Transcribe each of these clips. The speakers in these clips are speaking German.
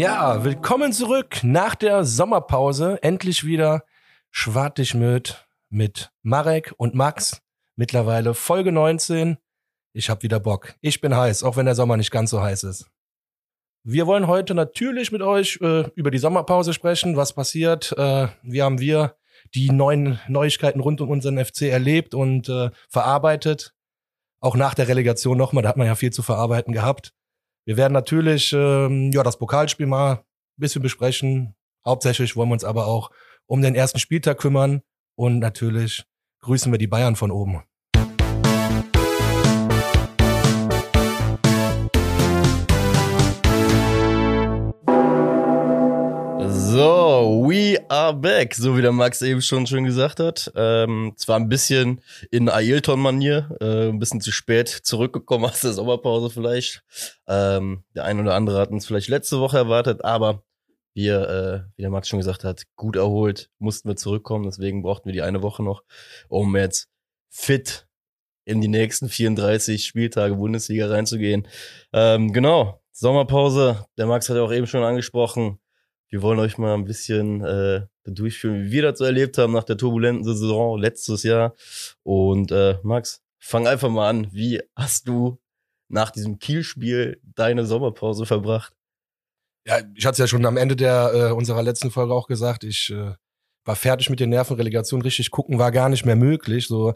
Ja, willkommen zurück nach der Sommerpause. Endlich wieder Schwartig mit mit Marek und Max. Mittlerweile Folge 19. Ich hab wieder Bock. Ich bin heiß, auch wenn der Sommer nicht ganz so heiß ist. Wir wollen heute natürlich mit euch äh, über die Sommerpause sprechen, was passiert. Äh, wie haben wir die neuen Neuigkeiten rund um unseren FC erlebt und äh, verarbeitet. Auch nach der Relegation nochmal, da hat man ja viel zu verarbeiten gehabt. Wir werden natürlich ähm, ja das Pokalspiel mal ein bisschen besprechen. Hauptsächlich wollen wir uns aber auch um den ersten Spieltag kümmern und natürlich grüßen wir die Bayern von oben. So, we are back, so wie der Max eben schon schön gesagt hat. Ähm, zwar ein bisschen in Ailton-Manier, äh, ein bisschen zu spät zurückgekommen aus der Sommerpause vielleicht. Ähm, der ein oder andere hat uns vielleicht letzte Woche erwartet, aber wir, äh, wie der Max schon gesagt hat, gut erholt, mussten wir zurückkommen. Deswegen brauchten wir die eine Woche noch, um jetzt fit in die nächsten 34 Spieltage Bundesliga reinzugehen. Ähm, genau, Sommerpause. Der Max hat ja auch eben schon angesprochen wir wollen euch mal ein bisschen äh, durchführen, wie wir das so erlebt haben nach der turbulenten Saison letztes Jahr. Und äh, Max, fang einfach mal an. Wie hast du nach diesem Kielspiel deine Sommerpause verbracht? Ja, ich hatte es ja schon am Ende der äh, unserer letzten Folge auch gesagt. Ich äh, war fertig mit den Nervenrelegationen. Richtig gucken war gar nicht mehr möglich. So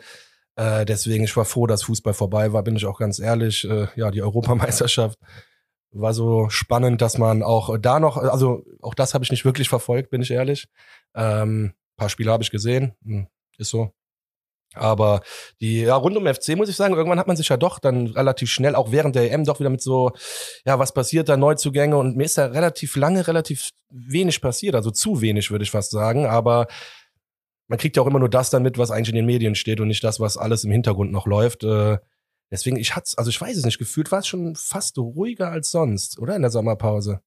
äh, deswegen ich war froh, dass Fußball vorbei war. Bin ich auch ganz ehrlich. Äh, ja, die Europameisterschaft war so spannend, dass man auch da noch, also auch das habe ich nicht wirklich verfolgt, bin ich ehrlich. Ähm, paar Spiele habe ich gesehen, hm, ist so. Aber die, ja, rund um FC muss ich sagen, irgendwann hat man sich ja doch dann relativ schnell, auch während der EM, doch wieder mit so, ja, was passiert da, Neuzugänge und mir ist da relativ lange, relativ wenig passiert, also zu wenig, würde ich fast sagen, aber man kriegt ja auch immer nur das dann mit, was eigentlich in den Medien steht und nicht das, was alles im Hintergrund noch läuft. Äh, Deswegen, ich hatte also ich weiß es nicht, gefühlt war es schon fast ruhiger als sonst, oder in der Sommerpause.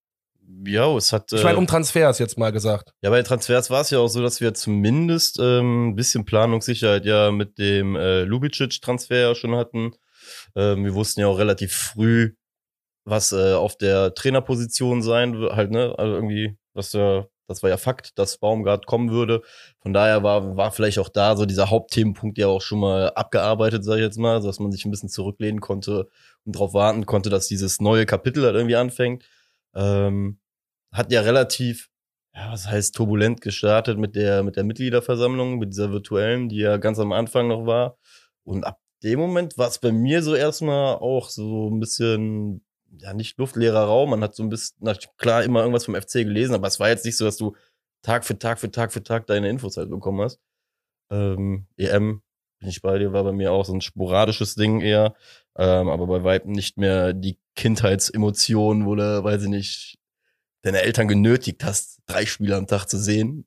Ja, es hat. Ich meine, äh, um Transfers jetzt mal gesagt. Ja, bei den Transfers war es ja auch so, dass wir zumindest ähm, ein bisschen Planungssicherheit ja mit dem äh, Lubicic-Transfer ja schon hatten. Ähm, wir wussten ja auch relativ früh, was äh, auf der Trainerposition sein wird, halt, ne? Also irgendwie, was der das war ja Fakt, dass Baumgart kommen würde. Von daher war, war vielleicht auch da so dieser Hauptthemenpunkt ja auch schon mal abgearbeitet, sage ich jetzt mal, dass man sich ein bisschen zurücklehnen konnte und darauf warten konnte, dass dieses neue Kapitel halt irgendwie anfängt. Ähm, hat ja relativ, ja, was heißt turbulent gestartet mit der, mit der Mitgliederversammlung, mit dieser virtuellen, die ja ganz am Anfang noch war. Und ab dem Moment war es bei mir so erstmal auch so ein bisschen ja, nicht luftleerer Raum. Man hat so ein bisschen, klar, immer irgendwas vom FC gelesen, aber es war jetzt nicht so, dass du Tag für Tag für Tag für Tag deine Infos halt bekommen hast. Ähm, EM, bin ich bei dir, war bei mir auch so ein sporadisches Ding eher, ähm, aber bei weitem nicht mehr die Kindheitsemotionen, wo du, weiß ich nicht, deine Eltern genötigt hast, drei Spiele am Tag zu sehen,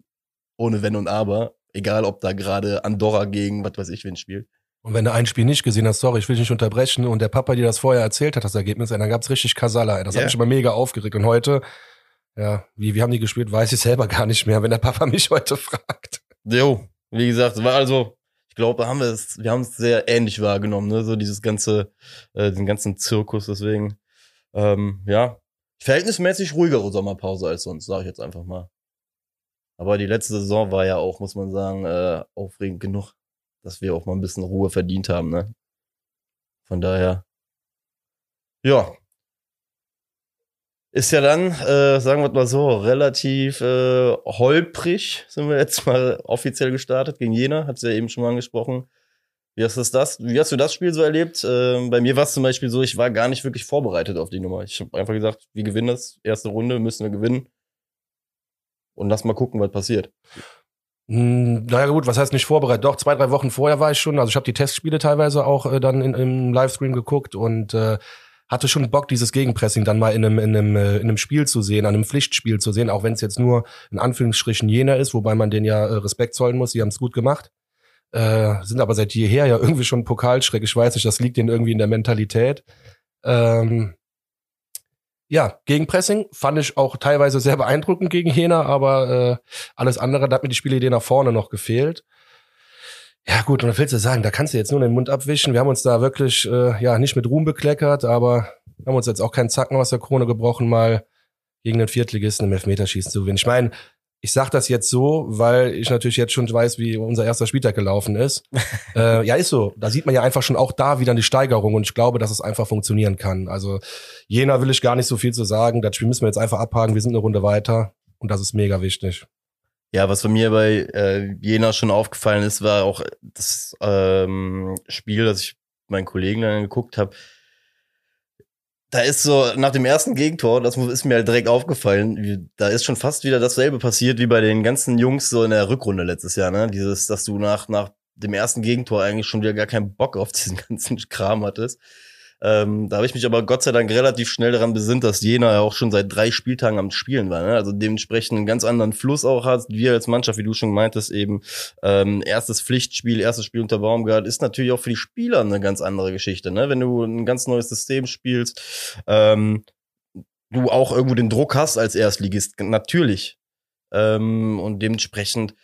ohne Wenn und Aber, egal ob da gerade Andorra gegen, was weiß ich, wen spielt. Und wenn du ein Spiel nicht gesehen hast, sorry, ich will dich nicht unterbrechen, und der Papa dir das vorher erzählt hat, das Ergebnis, dann gab's richtig Kasala. Das yeah. hat mich immer mega aufgeregt. Und heute, ja, wie, wie haben die gespielt, weiß ich selber gar nicht mehr, wenn der Papa mich heute fragt. Jo, wie gesagt, war also, ich glaube, haben wir es, wir haben es sehr ähnlich wahrgenommen, ne? So dieses ganze, äh, den ganzen Zirkus, deswegen, ähm, ja, verhältnismäßig ruhigere Sommerpause als sonst, sage ich jetzt einfach mal. Aber die letzte Saison war ja auch, muss man sagen, äh, aufregend genug dass wir auch mal ein bisschen Ruhe verdient haben, ne? Von daher, ja. Ist ja dann, äh, sagen wir mal so, relativ äh, holprig sind wir jetzt mal offiziell gestartet gegen Jena, hat's ja eben schon mal angesprochen. Wie hast, du das, wie hast du das Spiel so erlebt? Ähm, bei mir war es zum Beispiel so, ich war gar nicht wirklich vorbereitet auf die Nummer. Ich habe einfach gesagt, wir gewinnen das. Erste Runde müssen wir gewinnen. Und lass mal gucken, was passiert. Hm, naja gut, was heißt nicht vorbereitet? Doch, zwei, drei Wochen vorher war ich schon. Also ich habe die Testspiele teilweise auch äh, dann in, im Livestream geguckt und äh, hatte schon Bock, dieses Gegenpressing dann mal in einem, in einem, äh, in einem Spiel zu sehen, an einem Pflichtspiel zu sehen, auch wenn es jetzt nur in Anführungsstrichen jener ist, wobei man den ja äh, Respekt zollen muss. Die haben es gut gemacht. Äh, sind aber seit jeher ja irgendwie schon Pokalschreck. Ich weiß nicht, das liegt denen irgendwie in der Mentalität. Ähm, ja, Gegenpressing fand ich auch teilweise sehr beeindruckend gegen Jena, aber äh, alles andere, da hat mir die Spielidee nach vorne noch gefehlt. Ja gut, und was willst du sagen, da kannst du jetzt nur den Mund abwischen. Wir haben uns da wirklich äh, ja nicht mit Ruhm bekleckert, aber haben uns jetzt auch keinen Zacken aus der Krone gebrochen, mal gegen den Viertligisten im Elfmeterschießen zu gewinnen. Ich meine, ich sage das jetzt so, weil ich natürlich jetzt schon weiß, wie unser erster Spieltag gelaufen ist. äh, ja, ist so. Da sieht man ja einfach schon auch da wieder die Steigerung und ich glaube, dass es einfach funktionieren kann. Also Jena will ich gar nicht so viel zu sagen. Das Spiel müssen wir jetzt einfach abhaken. Wir sind eine Runde weiter und das ist mega wichtig. Ja, was bei mir bei äh, Jena schon aufgefallen ist, war auch das ähm, Spiel, das ich meinen Kollegen dann geguckt habe da ist so nach dem ersten Gegentor, das ist mir halt direkt aufgefallen, da ist schon fast wieder dasselbe passiert wie bei den ganzen Jungs so in der Rückrunde letztes Jahr, ne? Dieses, dass du nach nach dem ersten Gegentor eigentlich schon wieder gar keinen Bock auf diesen ganzen Kram hattest. Ähm, da habe ich mich aber Gott sei Dank relativ schnell daran besinnt, dass Jena ja auch schon seit drei Spieltagen am Spielen war. Ne? Also dementsprechend einen ganz anderen Fluss auch hat. Wir als Mannschaft, wie du schon meintest, eben ähm, erstes Pflichtspiel, erstes Spiel unter Baumgart, ist natürlich auch für die Spieler eine ganz andere Geschichte. Ne? Wenn du ein ganz neues System spielst, ähm, du auch irgendwo den Druck hast als Erstligist, natürlich. Ähm, und dementsprechend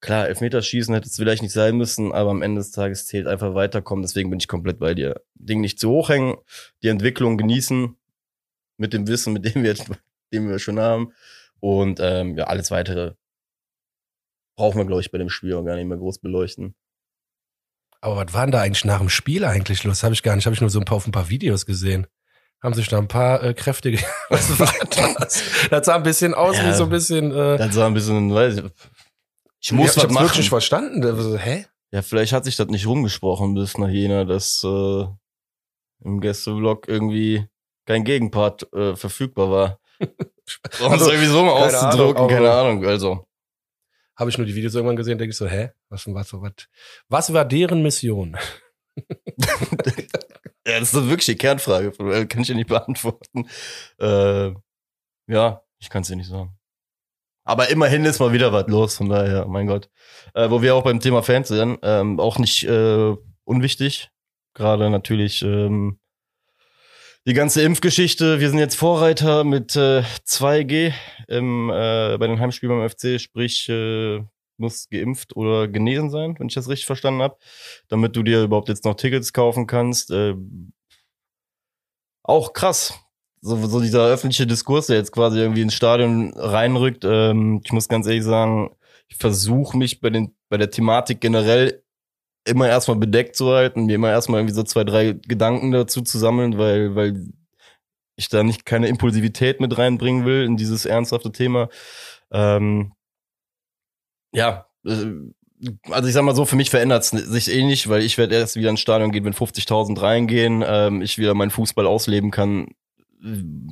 Klar, Elfmeterschießen hätte es vielleicht nicht sein müssen, aber am Ende des Tages zählt einfach weiterkommen. Deswegen bin ich komplett bei dir. Ding nicht zu hoch hängen, die Entwicklung genießen mit dem Wissen, mit dem wir, dem wir schon haben. Und ähm, ja, alles weitere brauchen wir, glaube ich, bei dem Spiel auch gar nicht mehr groß beleuchten. Aber was waren da eigentlich nach dem Spiel eigentlich los? Habe ich gar nicht. Habe ich nur so ein paar auf ein paar Videos gesehen. Haben sich da ein paar äh, kräftige. Was war das? Das sah ein bisschen aus ja, wie so ein bisschen. Äh, das sah ein bisschen, weiß ich, ich muss ja, was ich machen. wirklich verstanden. So, hä? Ja, vielleicht hat sich das nicht rumgesprochen bis nach Jena, dass äh, im Gästevlog irgendwie kein Gegenpart äh, verfügbar war. um also, so mal auszudrücken, Ahnung, keine Ahnung. Also. Habe ich nur die Videos irgendwann gesehen, denke ich so, hä? Was, was, was, was war deren Mission? ja, das ist wirklich die Kernfrage, kann ich ja nicht beantworten. Äh, ja, ich kann es dir nicht sagen. Aber immerhin ist mal wieder was los, von daher, mein Gott. Äh, wo wir auch beim Thema Fans sind, ähm, auch nicht äh, unwichtig. Gerade natürlich ähm, die ganze Impfgeschichte. Wir sind jetzt Vorreiter mit äh, 2G im, äh, bei den Heimspielen beim FC, sprich äh, muss geimpft oder genesen sein, wenn ich das richtig verstanden habe, damit du dir überhaupt jetzt noch Tickets kaufen kannst. Äh, auch krass so, so dieser öffentliche Diskurs, der jetzt quasi irgendwie ins Stadion reinrückt, ähm, ich muss ganz ehrlich sagen, ich versuche mich bei den bei der Thematik generell immer erstmal bedeckt zu halten, mir immer erstmal irgendwie so zwei, drei Gedanken dazu zu sammeln, weil, weil ich da nicht keine Impulsivität mit reinbringen will in dieses ernsthafte Thema. Ähm, ja, äh, also ich sag mal so, für mich verändert es sich eh nicht, weil ich werde erst wieder ins Stadion gehen, wenn 50.000 reingehen, ähm, ich wieder meinen Fußball ausleben kann,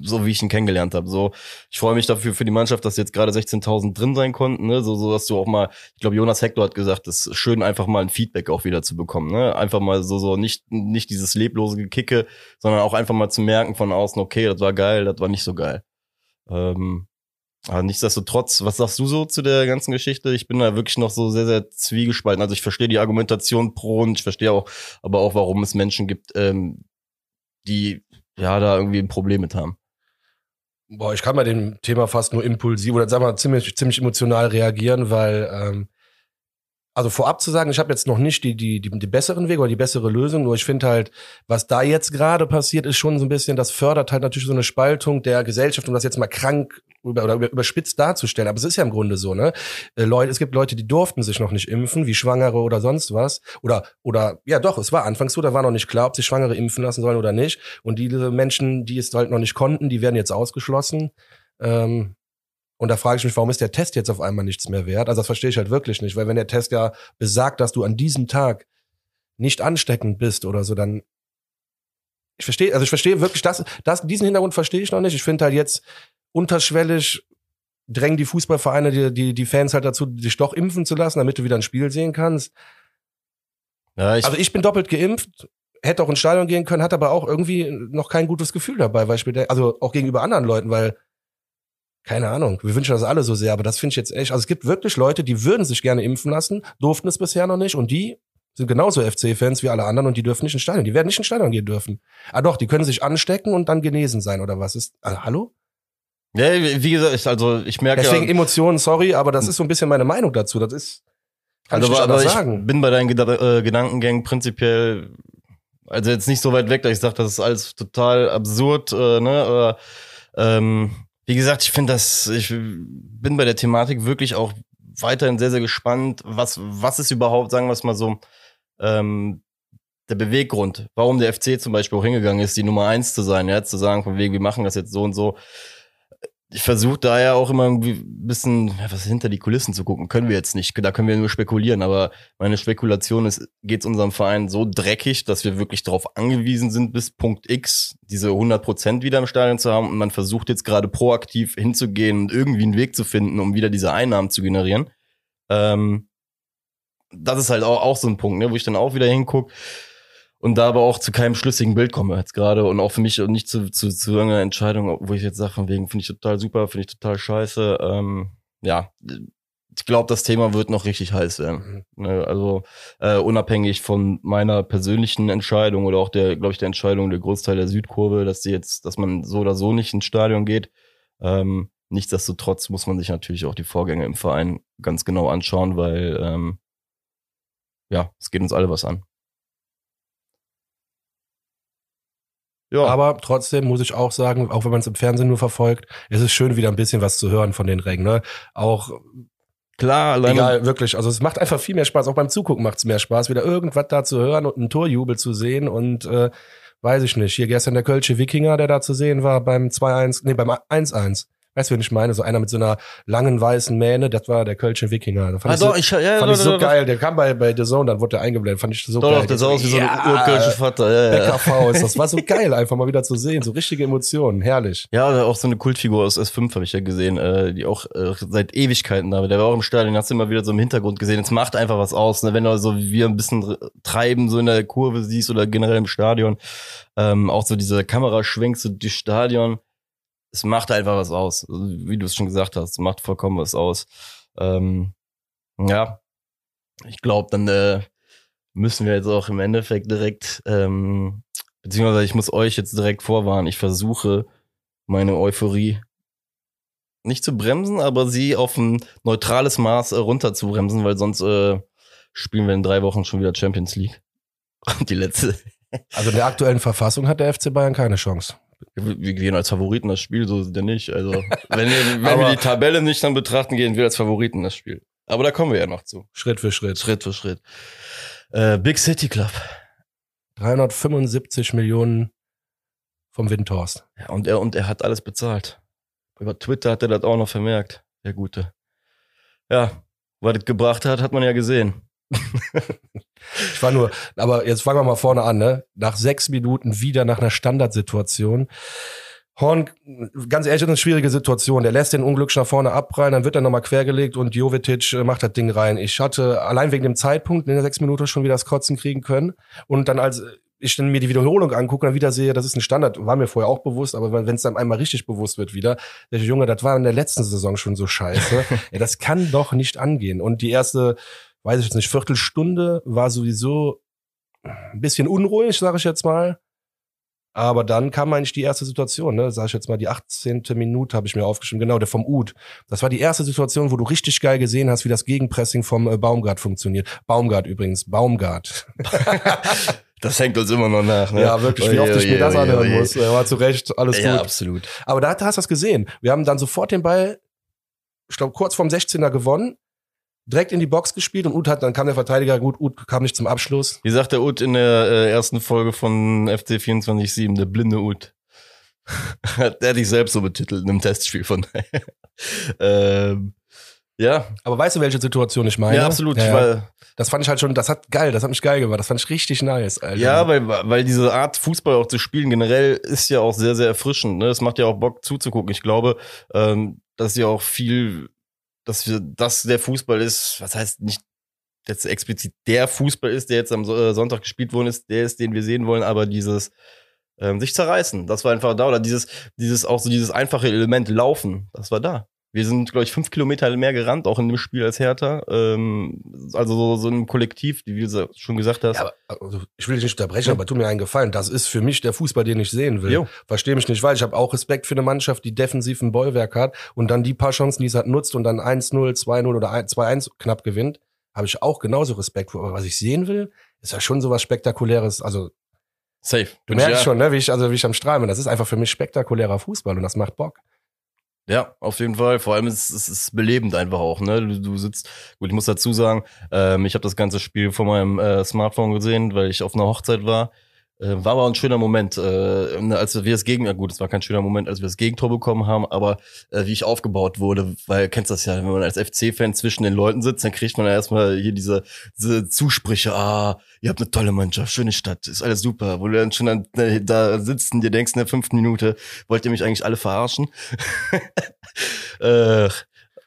so wie ich ihn kennengelernt habe. So, ich freue mich dafür für die Mannschaft, dass jetzt gerade 16.000 drin sein konnten. Ne? So, so dass du auch mal, ich glaube, Jonas Hector hat gesagt, es ist schön, einfach mal ein Feedback auch wieder zu bekommen. Ne? Einfach mal so, so nicht, nicht dieses leblose Gekicke, sondern auch einfach mal zu merken von außen, okay, das war geil, das war nicht so geil. Ähm, aber nichtsdestotrotz, was sagst du so zu der ganzen Geschichte? Ich bin da wirklich noch so sehr, sehr zwiegespalten. Also ich verstehe die Argumentation pro und ich verstehe auch, aber auch, warum es Menschen gibt, ähm, die ja da irgendwie ein Problem mit haben. Boah, ich kann bei dem Thema fast nur impulsiv oder sag mal ziemlich, ziemlich emotional reagieren, weil ähm, also vorab zu sagen, ich habe jetzt noch nicht die, die, die, die besseren Wege oder die bessere Lösung, nur ich finde halt, was da jetzt gerade passiert, ist schon so ein bisschen, das fördert halt natürlich so eine Spaltung der Gesellschaft, um das jetzt mal krank über, oder überspitzt darzustellen. Aber es ist ja im Grunde so, ne? Äh, Leute, es gibt Leute, die durften sich noch nicht impfen, wie Schwangere oder sonst was. Oder, oder, ja doch, es war anfangs so, da war noch nicht klar, ob sich Schwangere impfen lassen sollen oder nicht. Und diese Menschen, die es halt noch nicht konnten, die werden jetzt ausgeschlossen. Ähm, und da frage ich mich, warum ist der Test jetzt auf einmal nichts mehr wert? Also das verstehe ich halt wirklich nicht, weil wenn der Test ja besagt, dass du an diesem Tag nicht ansteckend bist oder so, dann ich verstehe, also ich verstehe wirklich das, das, diesen Hintergrund verstehe ich noch nicht. Ich finde halt jetzt unterschwellig drängen die Fußballvereine die, die, die Fans halt dazu, dich doch impfen zu lassen, damit du wieder ein Spiel sehen kannst. Ja, ich also ich bin doppelt geimpft, hätte auch ins Stadion gehen können, hat aber auch irgendwie noch kein gutes Gefühl dabei, weil ich mir, also auch gegenüber anderen Leuten, weil keine Ahnung, wir wünschen das alle so sehr, aber das finde ich jetzt echt, also es gibt wirklich Leute, die würden sich gerne impfen lassen, durften es bisher noch nicht und die sind genauso FC-Fans wie alle anderen und die dürfen nicht ins Stadion, die werden nicht ins Stadion gehen dürfen. Ah doch, die können sich anstecken und dann genesen sein oder was ist, also, hallo? Ja, wie gesagt, ich, also ich merke Deswegen ja, Emotionen, sorry, aber das ist so ein bisschen meine Meinung dazu, das ist, kann also, ich aber ich sagen. bin bei deinen äh, Gedankengängen prinzipiell, also jetzt nicht so weit weg, dass ich sage, das ist alles total absurd, äh, ne, aber, ähm, Wie gesagt, ich finde das, ich bin bei der Thematik wirklich auch weiterhin sehr, sehr gespannt. Was, was ist überhaupt, sagen wir es mal so, ähm, der Beweggrund, warum der FC zum Beispiel auch hingegangen ist, die Nummer eins zu sein, ja, zu sagen, von wegen, wir machen das jetzt so und so ich versuche da ja auch immer irgendwie ein bisschen was hinter die Kulissen zu gucken. Können wir jetzt nicht. Da können wir nur spekulieren. Aber meine Spekulation ist, geht es unserem Verein so dreckig, dass wir wirklich darauf angewiesen sind, bis Punkt X diese 100 Prozent wieder im Stadion zu haben. Und man versucht jetzt gerade proaktiv hinzugehen und irgendwie einen Weg zu finden, um wieder diese Einnahmen zu generieren. Ähm, das ist halt auch, auch so ein Punkt, ne, wo ich dann auch wieder hinguck und da aber auch zu keinem schlüssigen Bild komme jetzt gerade und auch für mich nicht zu, zu, zu irgendeiner Entscheidung, wo ich jetzt sage, von wegen finde ich total super, finde ich total scheiße. Ähm, ja, ich glaube, das Thema wird noch richtig heiß werden. Mhm. Ne, also äh, unabhängig von meiner persönlichen Entscheidung oder auch der, glaube ich, der Entscheidung der Großteil der Südkurve, dass sie jetzt, dass man so oder so nicht ins Stadion geht. Ähm, nichtsdestotrotz muss man sich natürlich auch die Vorgänge im Verein ganz genau anschauen, weil ähm, ja, es geht uns alle was an. Ja. Aber trotzdem muss ich auch sagen, auch wenn man es im Fernsehen nur verfolgt, ist es schön, wieder ein bisschen was zu hören von den Rängen. Ne? Auch Klar, alleine. Egal, wirklich. Also es macht einfach viel mehr Spaß. Auch beim Zugucken macht es mehr Spaß, wieder irgendwas da zu hören und einen Torjubel zu sehen. Und äh, weiß ich nicht. Hier gestern der Kölsche Wikinger, der da zu sehen war beim 2-1, nee, beim 1-1. Weißt du, wen ich meine? So einer mit so einer langen weißen Mähne, das war der Kölsche Wikinger. Das fand ah, ich so, doch, ich, ja, fand doch, ich so doch, geil. Der kam bei, bei The Zone, dann wurde der eingeblendet. Fand ich so doch, geil. Doch, der sah aus wie so ein urkölsche Vater. Ja, ja. BKV Das war so geil, einfach mal wieder zu sehen. So richtige Emotionen. Herrlich. Ja, auch so eine Kultfigur aus S5 habe ich ja gesehen, äh, die auch äh, seit Ewigkeiten da war. Der war auch im Stadion, hast du immer wieder so im Hintergrund gesehen. Jetzt macht einfach was aus. Ne? Wenn du so wie wir ein bisschen treiben, so in der Kurve siehst oder generell im Stadion. Ähm, auch so diese Kameraschwenks so durch Stadion es macht einfach was aus. Wie du es schon gesagt hast, macht vollkommen was aus. Ähm, ja, ich glaube, dann äh, müssen wir jetzt auch im Endeffekt direkt, ähm, beziehungsweise ich muss euch jetzt direkt vorwarnen, ich versuche meine Euphorie nicht zu bremsen, aber sie auf ein neutrales Maß äh, runter weil sonst äh, spielen wir in drei Wochen schon wieder Champions League. Und die letzte. Also der aktuellen Verfassung hat der FC Bayern keine Chance. Wir gehen als Favoriten das Spiel, so sind wir nicht. Also, wenn, wir, wenn wir die Tabelle nicht dann betrachten, gehen wir als Favoriten das Spiel. Aber da kommen wir ja noch zu. Schritt für Schritt. Schritt für Schritt. Äh, Big City Club. 375 Millionen vom Windhorst. Ja, und er, und er hat alles bezahlt. Über Twitter hat er das auch noch vermerkt, der Gute. Ja, was das gebracht hat, hat man ja gesehen. ich war nur, aber jetzt fangen wir mal vorne an, ne? Nach sechs Minuten wieder nach einer Standardsituation. Horn, ganz ehrlich, das ist eine schwierige Situation. Der lässt den Unglück nach vorne abprallen, dann wird er nochmal quergelegt und Jovetic äh, macht das Ding rein. Ich hatte allein wegen dem Zeitpunkt in der sechs Minuten schon wieder das Kotzen kriegen können. Und dann als ich dann mir die Wiederholung angucke und dann wieder sehe, das ist ein Standard, war mir vorher auch bewusst, aber wenn es dann einmal richtig bewusst wird wieder, der Junge, das war in der letzten Saison schon so scheiße. ja, das kann doch nicht angehen. Und die erste weiß ich jetzt nicht, Viertelstunde war sowieso ein bisschen unruhig, sage ich jetzt mal. Aber dann kam eigentlich die erste Situation, ne? Sag ich jetzt mal, die 18. Minute habe ich mir aufgeschrieben, genau, der vom Ud. Das war die erste Situation, wo du richtig geil gesehen hast, wie das Gegenpressing vom äh, Baumgart funktioniert. Baumgart übrigens, Baumgart. Das hängt uns immer noch nach. Ne? Ja, wirklich, wie oft ich mir das anhören muss. Er war zu Recht, alles ja, gut. absolut. Aber da hast du das gesehen. Wir haben dann sofort den Ball, ich glaube, kurz vorm 16er gewonnen direkt in die Box gespielt und Ut hat, dann kam der Verteidiger, gut, Ut kam nicht zum Abschluss. Wie sagt der Ut in der äh, ersten Folge von FC 24-7, der blinde Ut. der hat dich selbst so betitelt in einem Testspiel von ähm, ja. Aber weißt du, welche Situation ich meine? Ja, absolut. Ja, weil, das fand ich halt schon, das hat geil, das hat mich geil gemacht, das fand ich richtig nice. Alter. Ja, weil, weil diese Art Fußball auch zu spielen generell ist ja auch sehr, sehr erfrischend. Ne? Es macht ja auch Bock zuzugucken. Ich glaube, ähm, dass ja auch viel dass wir, dass der Fußball ist, was heißt nicht jetzt explizit der Fußball ist, der jetzt am äh, Sonntag gespielt worden ist, der ist, den wir sehen wollen, aber dieses ähm, sich zerreißen, das war einfach da. Oder dieses, dieses auch so dieses einfache Element Laufen, das war da. Wir sind, glaube ich, fünf Kilometer mehr gerannt, auch in dem Spiel als Hertha. Ähm, also so, so ein Kollektiv, wie du schon gesagt hast. Ja, aber, also ich will dich nicht unterbrechen, ja. aber tu mir einen Gefallen. Das ist für mich der Fußball, den ich sehen will. Verstehe mich nicht, weil ich habe auch Respekt für eine Mannschaft, die defensiv ein Bollwerk hat und dann die paar Chancen, die es hat, nutzt und dann 1-0, 2-0 oder 2-1 knapp gewinnt, habe ich auch genauso Respekt vor. Aber was ich sehen will, ist ja schon so was Spektakuläres. Also Safe. Du merkst ja. schon, ne, wie ich, also wie ich am Strahlen bin. Das ist einfach für mich spektakulärer Fußball und das macht Bock. Ja, auf jeden Fall. Vor allem ist es belebend einfach auch. Ne? Du, du sitzt, gut, ich muss dazu sagen, ähm, ich habe das ganze Spiel von meinem äh, Smartphone gesehen, weil ich auf einer Hochzeit war. Äh, war aber ein schöner Moment, äh, als wir das Gegen, ja gut, es war kein schöner Moment, als wir das Gegentor bekommen haben, aber äh, wie ich aufgebaut wurde, weil kennst das ja, wenn man als FC-Fan zwischen den Leuten sitzt, dann kriegt man ja erstmal hier diese, diese Zusprüche, ah, ihr habt eine tolle Mannschaft, schöne Stadt, ist alles super, wo du dann schon an, äh, da sitzt und dir denkst in der fünften Minute, wollt ihr mich eigentlich alle verarschen? äh,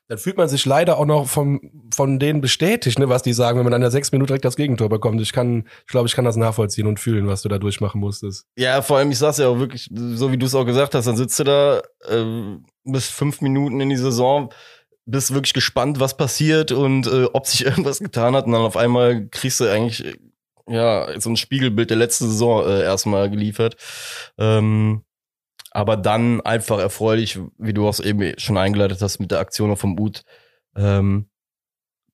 dann fühlt man sich leider auch noch vom, von denen bestätigt, ne, was die sagen, wenn man an der sechs Minuten direkt das Gegentor bekommt. Ich kann, ich glaube, ich kann das nachvollziehen und fühlen, was du da durchmachen musstest. Ja, vor allem, ich sag's ja auch wirklich, so wie du es auch gesagt hast, dann sitzt du da äh, bis fünf Minuten in die Saison, bist wirklich gespannt, was passiert und äh, ob sich irgendwas getan hat und dann auf einmal kriegst du eigentlich ja so ein Spiegelbild der letzten Saison äh, erstmal geliefert. Ähm, aber dann einfach erfreulich, wie du auch eben schon eingeleitet hast mit der Aktion vom Ut, ähm,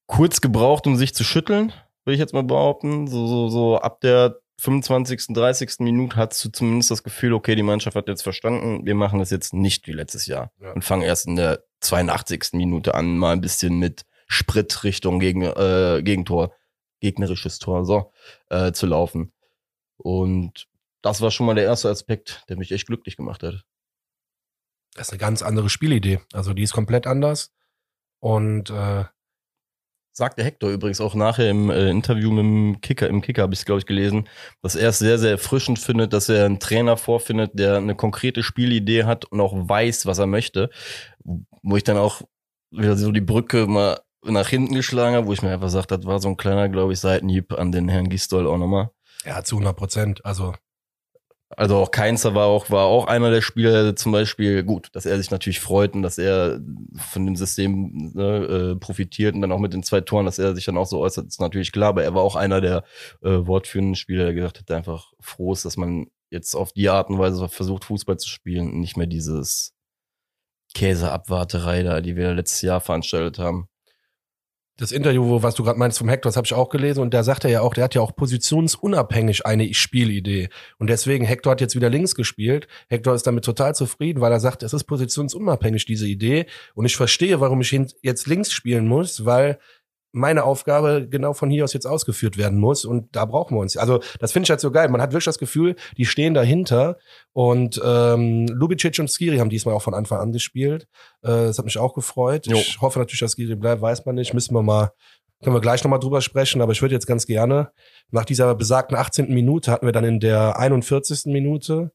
kurz gebraucht, um sich zu schütteln, würde ich jetzt mal behaupten. So, so, so ab der 25., 30. Minute hast du zumindest das Gefühl, okay, die Mannschaft hat jetzt verstanden, wir machen das jetzt nicht wie letztes Jahr ja. und fangen erst in der 82. Minute an, mal ein bisschen mit Sprit Richtung gegen, äh, Gegentor, gegnerisches Tor, so, äh, zu laufen. Und das war schon mal der erste Aspekt, der mich echt glücklich gemacht hat. Das ist eine ganz andere Spielidee. Also die ist komplett anders. Und äh sagte Hector übrigens auch nachher im äh, Interview mit dem Kicker, im Kicker habe ich es, glaube ich, gelesen, dass er es sehr, sehr erfrischend findet, dass er einen Trainer vorfindet, der eine konkrete Spielidee hat und auch weiß, was er möchte. Wo ich dann auch wieder so die Brücke mal nach hinten geschlagen habe, wo ich mir einfach gesagt, das war so ein kleiner, glaube ich, Seitenhieb an den Herrn Gistol auch nochmal. Ja, zu 100 Prozent. Also also auch Keinzer war auch, war auch einer der Spieler zum Beispiel, gut, dass er sich natürlich freut und dass er von dem System ne, äh, profitiert und dann auch mit den zwei Toren, dass er sich dann auch so äußert, ist natürlich klar, aber er war auch einer der äh, wortführenden Spieler, der gesagt hat, einfach froh ist, dass man jetzt auf die Art und Weise versucht, Fußball zu spielen und nicht mehr dieses Käseabwarterei da, die wir letztes Jahr veranstaltet haben das Interview, was du gerade meinst vom Hector, das habe ich auch gelesen und da sagt er ja auch, der hat ja auch positionsunabhängig eine Spielidee und deswegen Hector hat jetzt wieder links gespielt. Hector ist damit total zufrieden, weil er sagt, es ist positionsunabhängig diese Idee und ich verstehe, warum ich jetzt links spielen muss, weil meine Aufgabe genau von hier aus jetzt ausgeführt werden muss und da brauchen wir uns. Also das finde ich halt so geil. Man hat wirklich das Gefühl, die stehen dahinter und ähm, Lubicic und Skiri haben diesmal auch von Anfang an gespielt. Äh, das hat mich auch gefreut. Jo. Ich hoffe natürlich, dass Skiri bleibt, weiß man nicht. Müssen wir mal, können wir gleich nochmal drüber sprechen, aber ich würde jetzt ganz gerne, nach dieser besagten 18. Minute hatten wir dann in der 41. Minute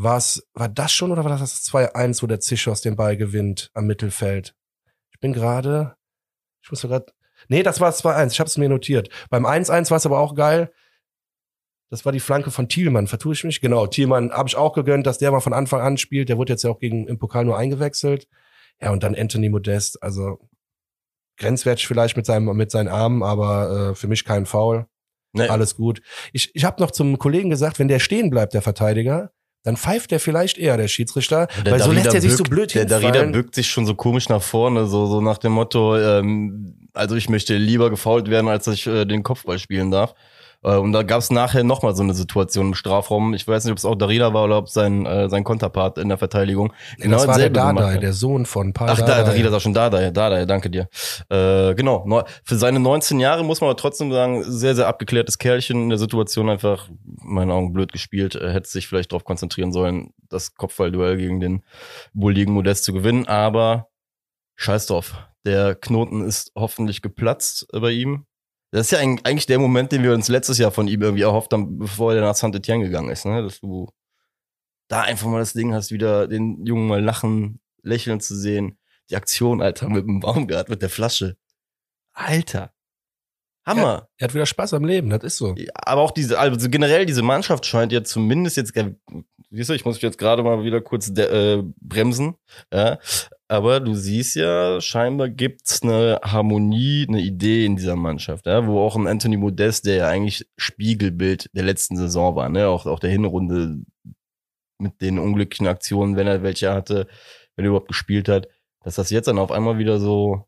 was, war das schon oder war das das 2-1, wo der Zischos den Ball gewinnt am Mittelfeld? Ich bin gerade, ich muss gerade Nee, das war 2-1. Ich habe es mir notiert. Beim 1-1 war es aber auch geil. Das war die Flanke von Thielmann. Vertue ich mich? Genau, Thielmann habe ich auch gegönnt, dass der mal von Anfang an spielt. Der wurde jetzt ja auch gegen im Pokal nur eingewechselt. Ja, und dann Anthony Modest. Also grenzwertig vielleicht mit seinem mit seinen Armen, aber äh, für mich kein Foul. Nee. Alles gut. Ich, ich habe noch zum Kollegen gesagt, wenn der stehen bleibt, der Verteidiger, dann pfeift der vielleicht eher, der Schiedsrichter, der weil Darida so lässt er sich bückt, so blöd Der Darida bückt sich schon so komisch nach vorne, so, so nach dem Motto, ähm, also ich möchte lieber gefault werden, als dass ich äh, den Kopfball spielen darf. Äh, und da gab es nachher nochmal so eine Situation im Strafraum. Ich weiß nicht, ob es auch Darida war oder ob sein, äh, sein Konterpart in der Verteidigung. Genau das war der Dardai, der Sohn von Paul Ach, Dardai. Darida ist auch schon Dardai. Dardai, danke dir. Äh, genau, für seine 19 Jahre muss man aber trotzdem sagen, sehr, sehr abgeklärtes Kerlchen in der Situation einfach, in meinen Augen, blöd gespielt. Er hätte sich vielleicht darauf konzentrieren sollen, das Kopfballduell gegen den bulligen Modest zu gewinnen, aber scheiß drauf. Der Knoten ist hoffentlich geplatzt bei ihm. Das ist ja eigentlich der Moment, den wir uns letztes Jahr von ihm irgendwie erhofft haben, bevor er nach Saint-Etienne gegangen ist, ne? Dass du da einfach mal das Ding hast, wieder den Jungen mal lachen, lächeln zu sehen. Die Aktion, Alter, mit dem Baumgart, mit der Flasche. Alter. Hammer. Ja, er hat wieder Spaß am Leben, das ist so. Ja, aber auch diese, also generell diese Mannschaft scheint ja zumindest jetzt, siehst du, ich muss mich jetzt gerade mal wieder kurz äh, bremsen, ja, aber du siehst ja, scheinbar gibt's eine Harmonie, eine Idee in dieser Mannschaft, ja, wo auch ein Anthony Modest, der ja eigentlich Spiegelbild der letzten Saison war, ne, auch, auch der Hinrunde mit den unglücklichen Aktionen, wenn er welche hatte, wenn er überhaupt gespielt hat, dass das jetzt dann auf einmal wieder so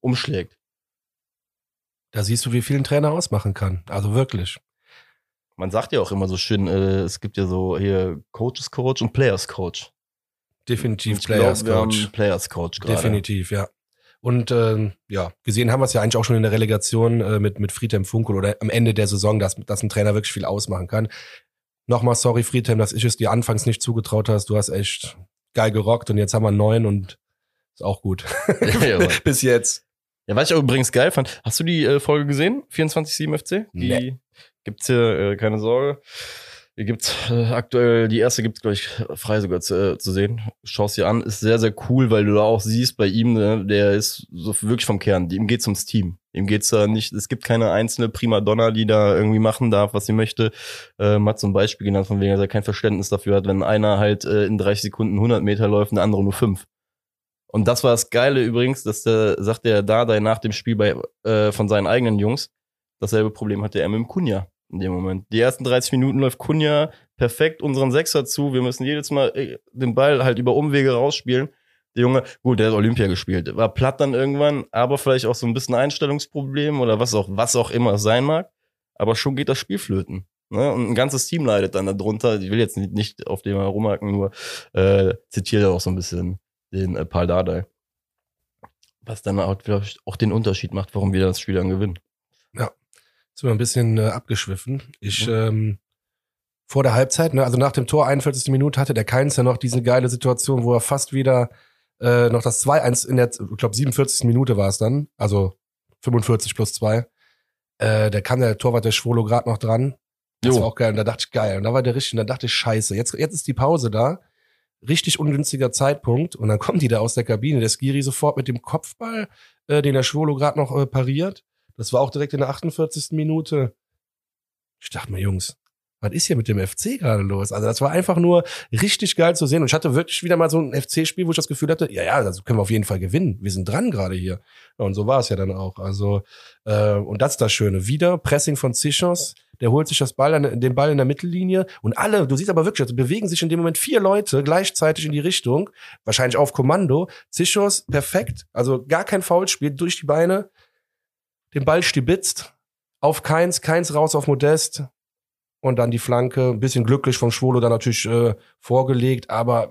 umschlägt. Da siehst du, wie viel ein Trainer ausmachen kann. Also wirklich. Man sagt ja auch immer so schön, äh, es gibt ja so hier Coaches Coach und Players Coach. Definitiv Ich Players glaub, Coach. Players Coach gerade. Definitiv, ja. Und ähm, ja, gesehen haben wir es ja eigentlich auch schon in der Relegation äh, mit, mit Friedhelm Funkel oder am Ende der Saison, dass, dass ein Trainer wirklich viel ausmachen kann. Nochmal sorry, Friedhelm, dass ich es dir anfangs nicht zugetraut hast. Du hast echt geil gerockt und jetzt haben wir einen neuen und ist auch gut. Bis jetzt. ja, was ich auch übrigens geil fand, hast du die äh, Folge gesehen? 24-7 FC? Die Nee. gibt's hier, äh, keine Sorge. Die gibt's äh, aktuell, die erste gibt's, ich, frei sogar zu, äh, zu sehen. Schau's dir an, ist sehr, sehr cool, weil du da auch siehst bei ihm, ne, der ist so wirklich vom Kern. Ihm geht's ums Team. Ihm geht's da nicht, es gibt keine einzelne Primadonna, die da irgendwie machen darf, was sie möchte. Ähm, hat zum Beispiel genannt, von wegen, dass er kein Verständnis dafür hat, wenn einer halt äh, in 30 Sekunden 100 Meter läuft und der andere nur 5. Und das war das Geile übrigens, dass der, sagt der Dardai nach dem Spiel bei, äh, von seinen eigenen Jungs, dasselbe Problem hatte er mit dem Kunja in dem Moment. Die ersten 30 Minuten läuft Kunja perfekt unseren Sechser zu. Wir müssen jedes Mal äh, den Ball halt über Umwege rausspielen. Der Junge, gut, der hat Olympia gespielt, war platt dann irgendwann, aber vielleicht auch so ein bisschen Einstellungsproblem oder was auch, was auch immer es sein mag. Aber schon geht das Spiel flöten. Ne? Und ein ganzes Team leidet dann darunter. Ich will jetzt nicht, nicht auf dem herumhaken, nur äh, zitiere auch so ein bisschen den äh, Paul Dardai. Was dann auch, vielleicht auch den Unterschied macht, warum wir das Spiel dann gewinnen. Sind wir ein bisschen äh, abgeschwiffen. Ich, Mhm. ähm, vor der Halbzeit, ne, also nach dem Tor, 41. Minute, hatte der Keins ja noch diese geile Situation, wo er fast wieder äh, noch das 2-1 in der, ich glaube, 47. Minute war es dann, also 45 plus 2. Äh, da kam der Torwart der Schwolo gerade noch dran. Das Jo. war auch geil. Und da dachte ich, geil. Und da war der richtig, und da dachte ich, scheiße, jetzt, jetzt ist die Pause da. Richtig ungünstiger Zeitpunkt. Und dann kommen die da aus der Kabine. Der Skiri sofort mit dem Kopfball, äh, den der Schwolo gerade noch äh, pariert. Das war auch direkt in der 48. Minute. Ich dachte mir, Jungs, was ist hier mit dem FC gerade los? Also das war einfach nur richtig geil zu sehen. Und ich hatte wirklich wieder mal so ein FC-Spiel, wo ich das Gefühl hatte, ja, ja, das können wir auf jeden Fall gewinnen. Wir sind dran gerade hier. Und so war es ja dann auch. Also, äh, und das ist das Schöne. Wieder Pressing von Zichos. Der holt sich das Ball, an- den Ball in der Mittellinie. Und alle, du siehst aber wirklich, also bewegen sich in dem Moment vier Leute gleichzeitig in die Richtung. Wahrscheinlich auf Kommando. Zichos, perfekt. Also gar kein Foulspiel, durch die Beine. Den Ball stibitzt. Auf Keins, Keins raus auf Modest. Und dann die Flanke, ein bisschen glücklich vom Schwolo dann natürlich äh, vorgelegt, aber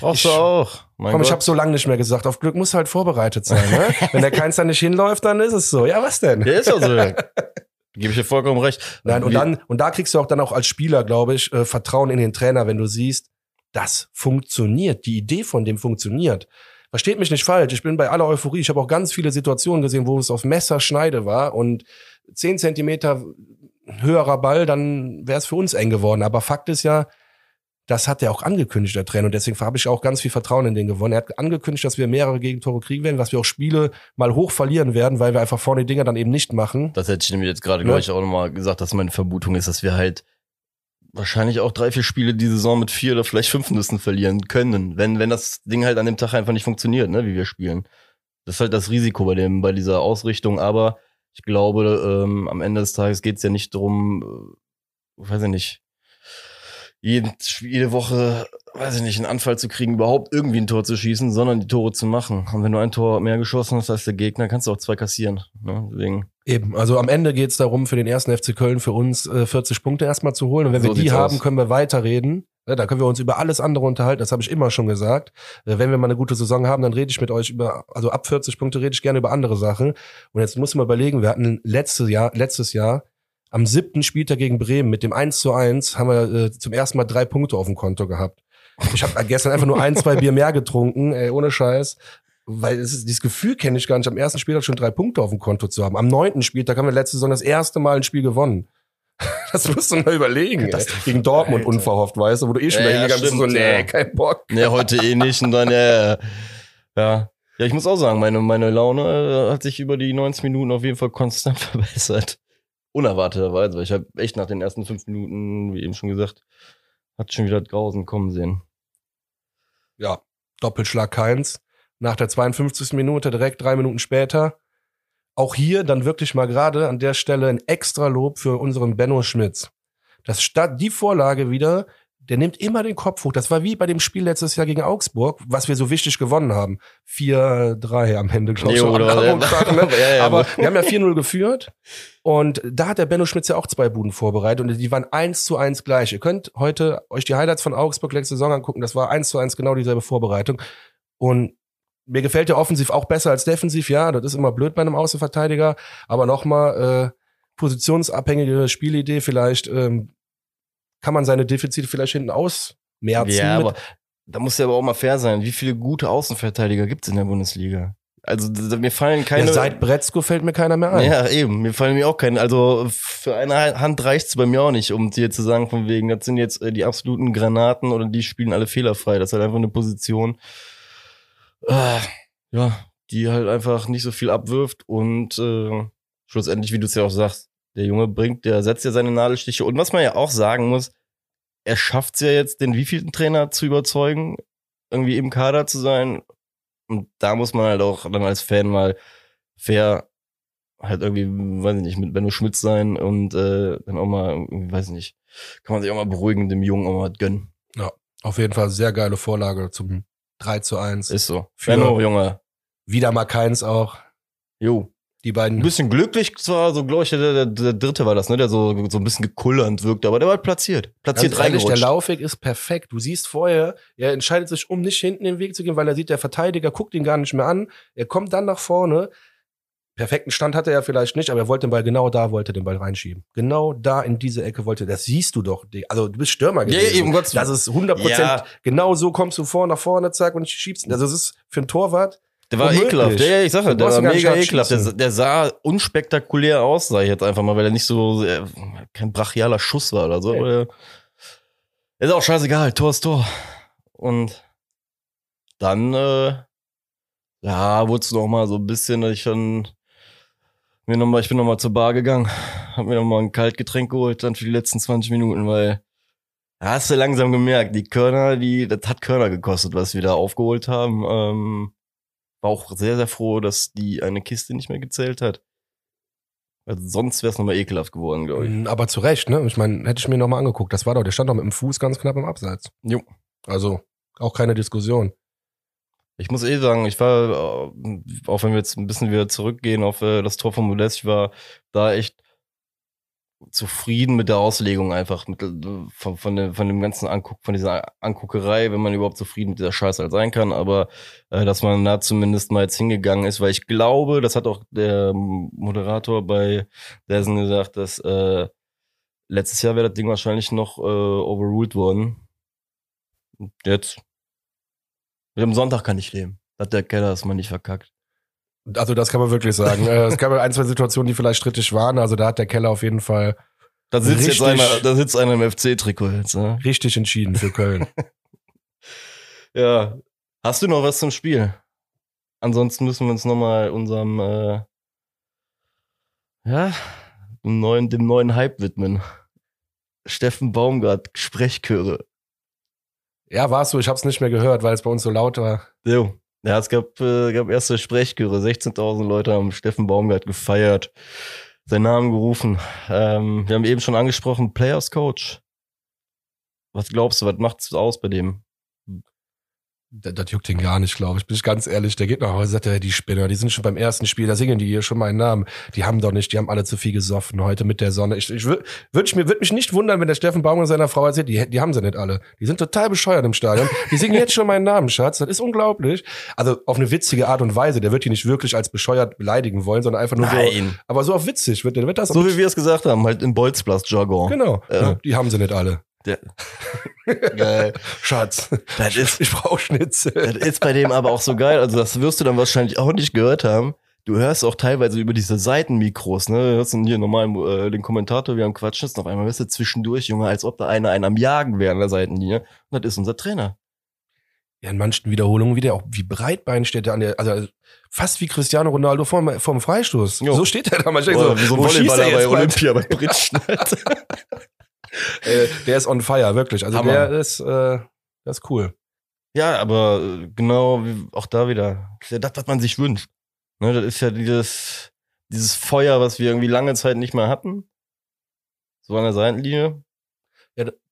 Brauchst Ich- du auch. Mein komm, ich Gott. habe so lange nicht mehr gesagt. Auf Glück muss halt vorbereitet sein. Ne? Wenn der Keins dann nicht hinläuft, dann ist es so. Ja, was denn? Der ist ja so. Gebe ich dir vollkommen recht. Nein, und dann, und da kriegst du auch dann auch als Spieler, glaube ich, äh, Vertrauen in den Trainer, wenn du siehst, das funktioniert. Die Idee von dem funktioniert. Versteht mich nicht falsch. Ich bin bei aller Euphorie. Ich habe auch ganz viele Situationen gesehen, wo es auf Messerschneide war und zehn Zentimeter höherer Ball, dann wäre es für uns eng geworden. Aber Fakt ist ja, das hat er auch angekündigt, der Trainer. Und deswegen habe ich auch ganz viel Vertrauen in den gewonnen. Er hat angekündigt, dass wir mehrere Gegentore kriegen werden, dass wir auch Spiele mal hoch verlieren werden, weil wir einfach vorne die Dinger dann eben nicht machen. Das hätte ich nämlich jetzt gerade, Ne? glaube ich, auch nochmal gesagt, dass meine Vermutung ist, dass wir halt wahrscheinlich auch drei, vier Spiele die Saison mit vier oder vielleicht fünf Nüssen verlieren können, wenn, wenn das Ding halt an dem Tag einfach nicht funktioniert, ne, wie wir spielen. Das ist halt das Risiko bei dem, bei dieser Ausrichtung, aber ich glaube, ähm, am Ende des Tages geht es ja nicht darum, äh, weiß ich nicht, jeden, jede Woche, weiß ich nicht, einen Anfall zu kriegen, überhaupt irgendwie ein Tor zu schießen, sondern die Tore zu machen. Und wenn du ein Tor mehr geschossen hast als der Gegner, kannst du auch zwei kassieren. Ne? Deswegen. Eben, also am Ende geht's darum, für den ersten FC Köln, für uns äh, 40 Punkte erstmal zu holen. Und wenn So wir die haben, aus. können wir weiterreden. Ja, da können wir uns über alles andere unterhalten, das habe ich immer schon gesagt. Äh, wenn wir mal eine gute Saison haben, dann rede ich mit euch über, also ab 40 Punkte rede ich gerne über andere Sachen. Und jetzt muss man überlegen, wir hatten letztes Jahr, letztes Jahr am siebten Spieltag gegen Bremen mit dem 1 zu 1 haben wir äh, zum ersten Mal drei Punkte auf dem Konto gehabt. Ich habe gestern einfach nur ein, zwei Bier mehr getrunken, ey, ohne Scheiß. Weil es ist, dieses Gefühl kenne ich gar nicht, am ersten Spieltag schon drei Punkte auf dem Konto zu haben. Am neunten Spieltag haben wir letzte Saison das erste Mal ein Spiel gewonnen. Das musst du mal überlegen. Ey. Gegen Dortmund Alter. unverhofft, weißt du, wo du eh schon Ja, ja, ja, hingegangen bist und so, nee, ja. kein Bock. Ne, heute eh nicht und dann, ja, ja. ja. Ja, ich muss auch sagen, meine, meine Laune äh, hat sich über die 90 Minuten auf jeden Fall konstant verbessert. Unerwarteterweise, weil ich habe echt nach den ersten fünf Minuten, wie eben schon gesagt, hat schon wieder das Grausen kommen sehen. Ja, Doppelschlag Keins. Nach der 52. Minute, direkt drei Minuten später. Auch hier dann wirklich mal gerade an der Stelle ein extra Lob für unseren Benno Schmitz. Das statt die Vorlage wieder, der nimmt immer den Kopf hoch. Das war wie bei dem Spiel letztes Jahr gegen Augsburg, was wir so wichtig gewonnen haben. 4-3 am Ende, glaube ich. Jo, oder- Tag, ne? Ja, ja, Aber aber- wir haben ja 4-0 geführt. Und da hat der Benno Schmitz ja auch zwei Buden vorbereitet und die waren eins zu eins gleich. Ihr könnt heute euch die Highlights von Augsburg letzte Saison angucken. Das war eins zu eins genau dieselbe Vorbereitung. Und mir gefällt der offensiv auch besser als defensiv. Ja, das ist immer blöd bei einem Außenverteidiger. Aber nochmal, äh, positionsabhängige Spielidee vielleicht, ähm, kann man seine Defizite vielleicht hinten ausmerzen. Ja, aber da muss ja aber auch mal fair sein. Wie viele gute Außenverteidiger gibt es in der Bundesliga? Also mir fallen keine. ja, seit Bretzko fällt mir keiner mehr ein. Ja, eben. Mir fallen mir auch keine. Also für eine Hand reicht's bei mir auch nicht, um dir zu sagen, von wegen, das sind jetzt äh, die absoluten Granaten oder die spielen alle fehlerfrei. Das ist halt einfach eine Position, äh, ja, die halt einfach nicht so viel abwirft und äh, schlussendlich, wie du es ja auch sagst, der Junge bringt, der setzt ja seine Nadelstiche. Und was man ja auch sagen muss, er schafft's ja jetzt, den wievielten Trainer zu überzeugen, irgendwie im Kader zu sein. Und da muss man halt auch dann als Fan mal fair halt irgendwie, weiß ich nicht, mit Benno Schmitz sein und äh, dann auch mal, weiß ich nicht, kann man sich auch mal beruhigen, dem Jungen auch mal gönnen. Auf jeden Fall sehr geile Vorlage zum 3 zu 1. Ist so. Benno, Junge. Wieder mal keins auch. Jo. Die Ein beiden. bisschen glücklich zwar, so glaube ich, der, der, der dritte war das, ne, der so, so ein bisschen gekullernd wirkte, aber der war platziert. Platziert Ganz ehrlich, der. Laufweg ist perfekt. Du siehst vorher, er entscheidet sich, um nicht hinten den Weg zu gehen, weil er sieht, der Verteidiger guckt ihn gar nicht mehr an. Er kommt dann nach vorne. Perfekten Stand hatte er vielleicht nicht, aber er wollte den Ball genau da, wollte den Ball reinschieben. Genau da in diese Ecke wollte, das siehst du doch. Also du bist Stürmer Ja, gewesen. eben, Gottes Das ist 100 Prozent. Ja. Genau so kommst du vor, nach vorne, zack, und schiebst. ihn. Also es ist für einen Torwart. Der war Unmöglich. ekelhaft. Ja, ja, ich sag ja, der war mega ekelhaft. Der, der sah unspektakulär aus, sag ich jetzt einfach mal, weil er nicht so, äh, kein brachialer Schuss war oder so. Der- ist auch scheißegal, Tor ist Tor. Und dann, äh, ja, wurde es noch mal so ein bisschen, ich dann mir noch mal, ich bin noch mal zur Bar gegangen, hab mir noch mal ein Kaltgetränk geholt, dann für die letzten 20 Minuten, weil da hast du langsam gemerkt, die Körner, die, das hat Körner gekostet, was wir da aufgeholt haben. Ähm, war auch sehr, sehr froh, dass die eine Kiste nicht mehr gezählt hat. Also sonst wäre es nochmal ekelhaft geworden, glaube ich. Mm, Aber zu Recht, ne? Ich meine, hätte ich mir nochmal angeguckt. Das war doch, der stand doch mit dem Fuß ganz knapp im Abseits. Jo. Also, auch keine Diskussion. Ich muss eh sagen, ich war, äh, auch wenn wir jetzt ein bisschen wieder zurückgehen auf äh, das Tor von Modest, ich war da echt zufrieden mit der Auslegung einfach, mit, äh, von, von, dem, von dem ganzen Anguck, von dieser Anguckerei, wenn man überhaupt zufrieden mit dieser Scheiße halt sein kann, aber äh, dass man da zumindest mal jetzt hingegangen ist, weil ich glaube, das hat auch der Moderator bei Dessen gesagt, dass äh, letztes Jahr wäre das Ding wahrscheinlich noch äh, overruled worden. Jetzt mit dem Sonntag kann ich leben. Hat der Keller es mal nicht verkackt. Also, das kann man wirklich sagen. Äh, es gab ein, zwei Situationen, die vielleicht strittig waren. Also, da hat der Keller auf jeden Fall Da sitzt jetzt Richtig. einer, da sitzt einer im FC-Trikot jetzt, ne? richtig entschieden für Köln. Ja. Hast du noch was zum Spiel? Ansonsten müssen wir uns nochmal unserem, äh, ja, dem neuen, dem neuen Hype widmen. Steffen Baumgart, Sprechchöre. ja, war es so. Ich habe es nicht mehr gehört, weil es bei uns so laut war. Jo. Ja, es gab, äh, gab erste Sprechchöre. 16.000 Leute haben Steffen Baumgart gefeiert, seinen Namen gerufen. Ähm, wir haben eben schon angesprochen, Players Coach. Was glaubst du, was macht's aus bei dem? Das, das juckt ihn gar nicht, glaube ich. Bin ich ganz ehrlich. Der geht nach Hause, sagt er, die Spinner, die sind schon beim ersten Spiel, da singen die hier schon meinen Namen. Die haben doch nicht, die haben alle zu viel gesoffen heute mit der Sonne. Ich, ich würde würd, mir würd mich nicht wundern, wenn der Steffen Baumgart seiner Frau erzählt, die, die haben sie nicht alle. Die sind total bescheuert im Stadion. Die singen jetzt schon meinen Namen, Schatz. Das ist unglaublich. Also auf eine witzige Art und Weise. Der wird die nicht wirklich als bescheuert beleidigen wollen, sondern einfach nur so. Aber so auf witzig wird der, wird das. So wie wir es gesagt haben, halt im Bolzplatz-Jargon. Genau. Ja. Die haben sie nicht alle. Der, geil. Schatz. Das ist, Ich brauche Schnitzel. das ist bei dem aber auch so geil. Also, das wirst du dann wahrscheinlich auch nicht gehört haben. Du hörst auch teilweise über diese Seitenmikros, ne? Du hörst dann hier normal äh, den Kommentator, wir haben quatschen jetzt noch einmal, hörst du zwischendurch, Junge, als ob da einer einen am Jagen wäre an der Seitenlinie. Und das ist unser Trainer. Ja, in manchen Wiederholungen wieder auch wie breitbein steht er an der, also fast wie Cristiano Ronaldo vorm, vorm Freistoß. Jo. So steht er da manchmal. Oder so, wie so ein Volleyballer er bei? Olympia bei Britschen. Äh, der ist on fire, wirklich. Also Hammer. der ist, äh, das ist cool. ja, aber äh, genau, wie, auch da wieder. Das ja was man sich wünscht. Ne, das ist ja dieses, dieses Feuer, was wir irgendwie lange Zeit nicht mehr hatten. So an der Seitenlinie.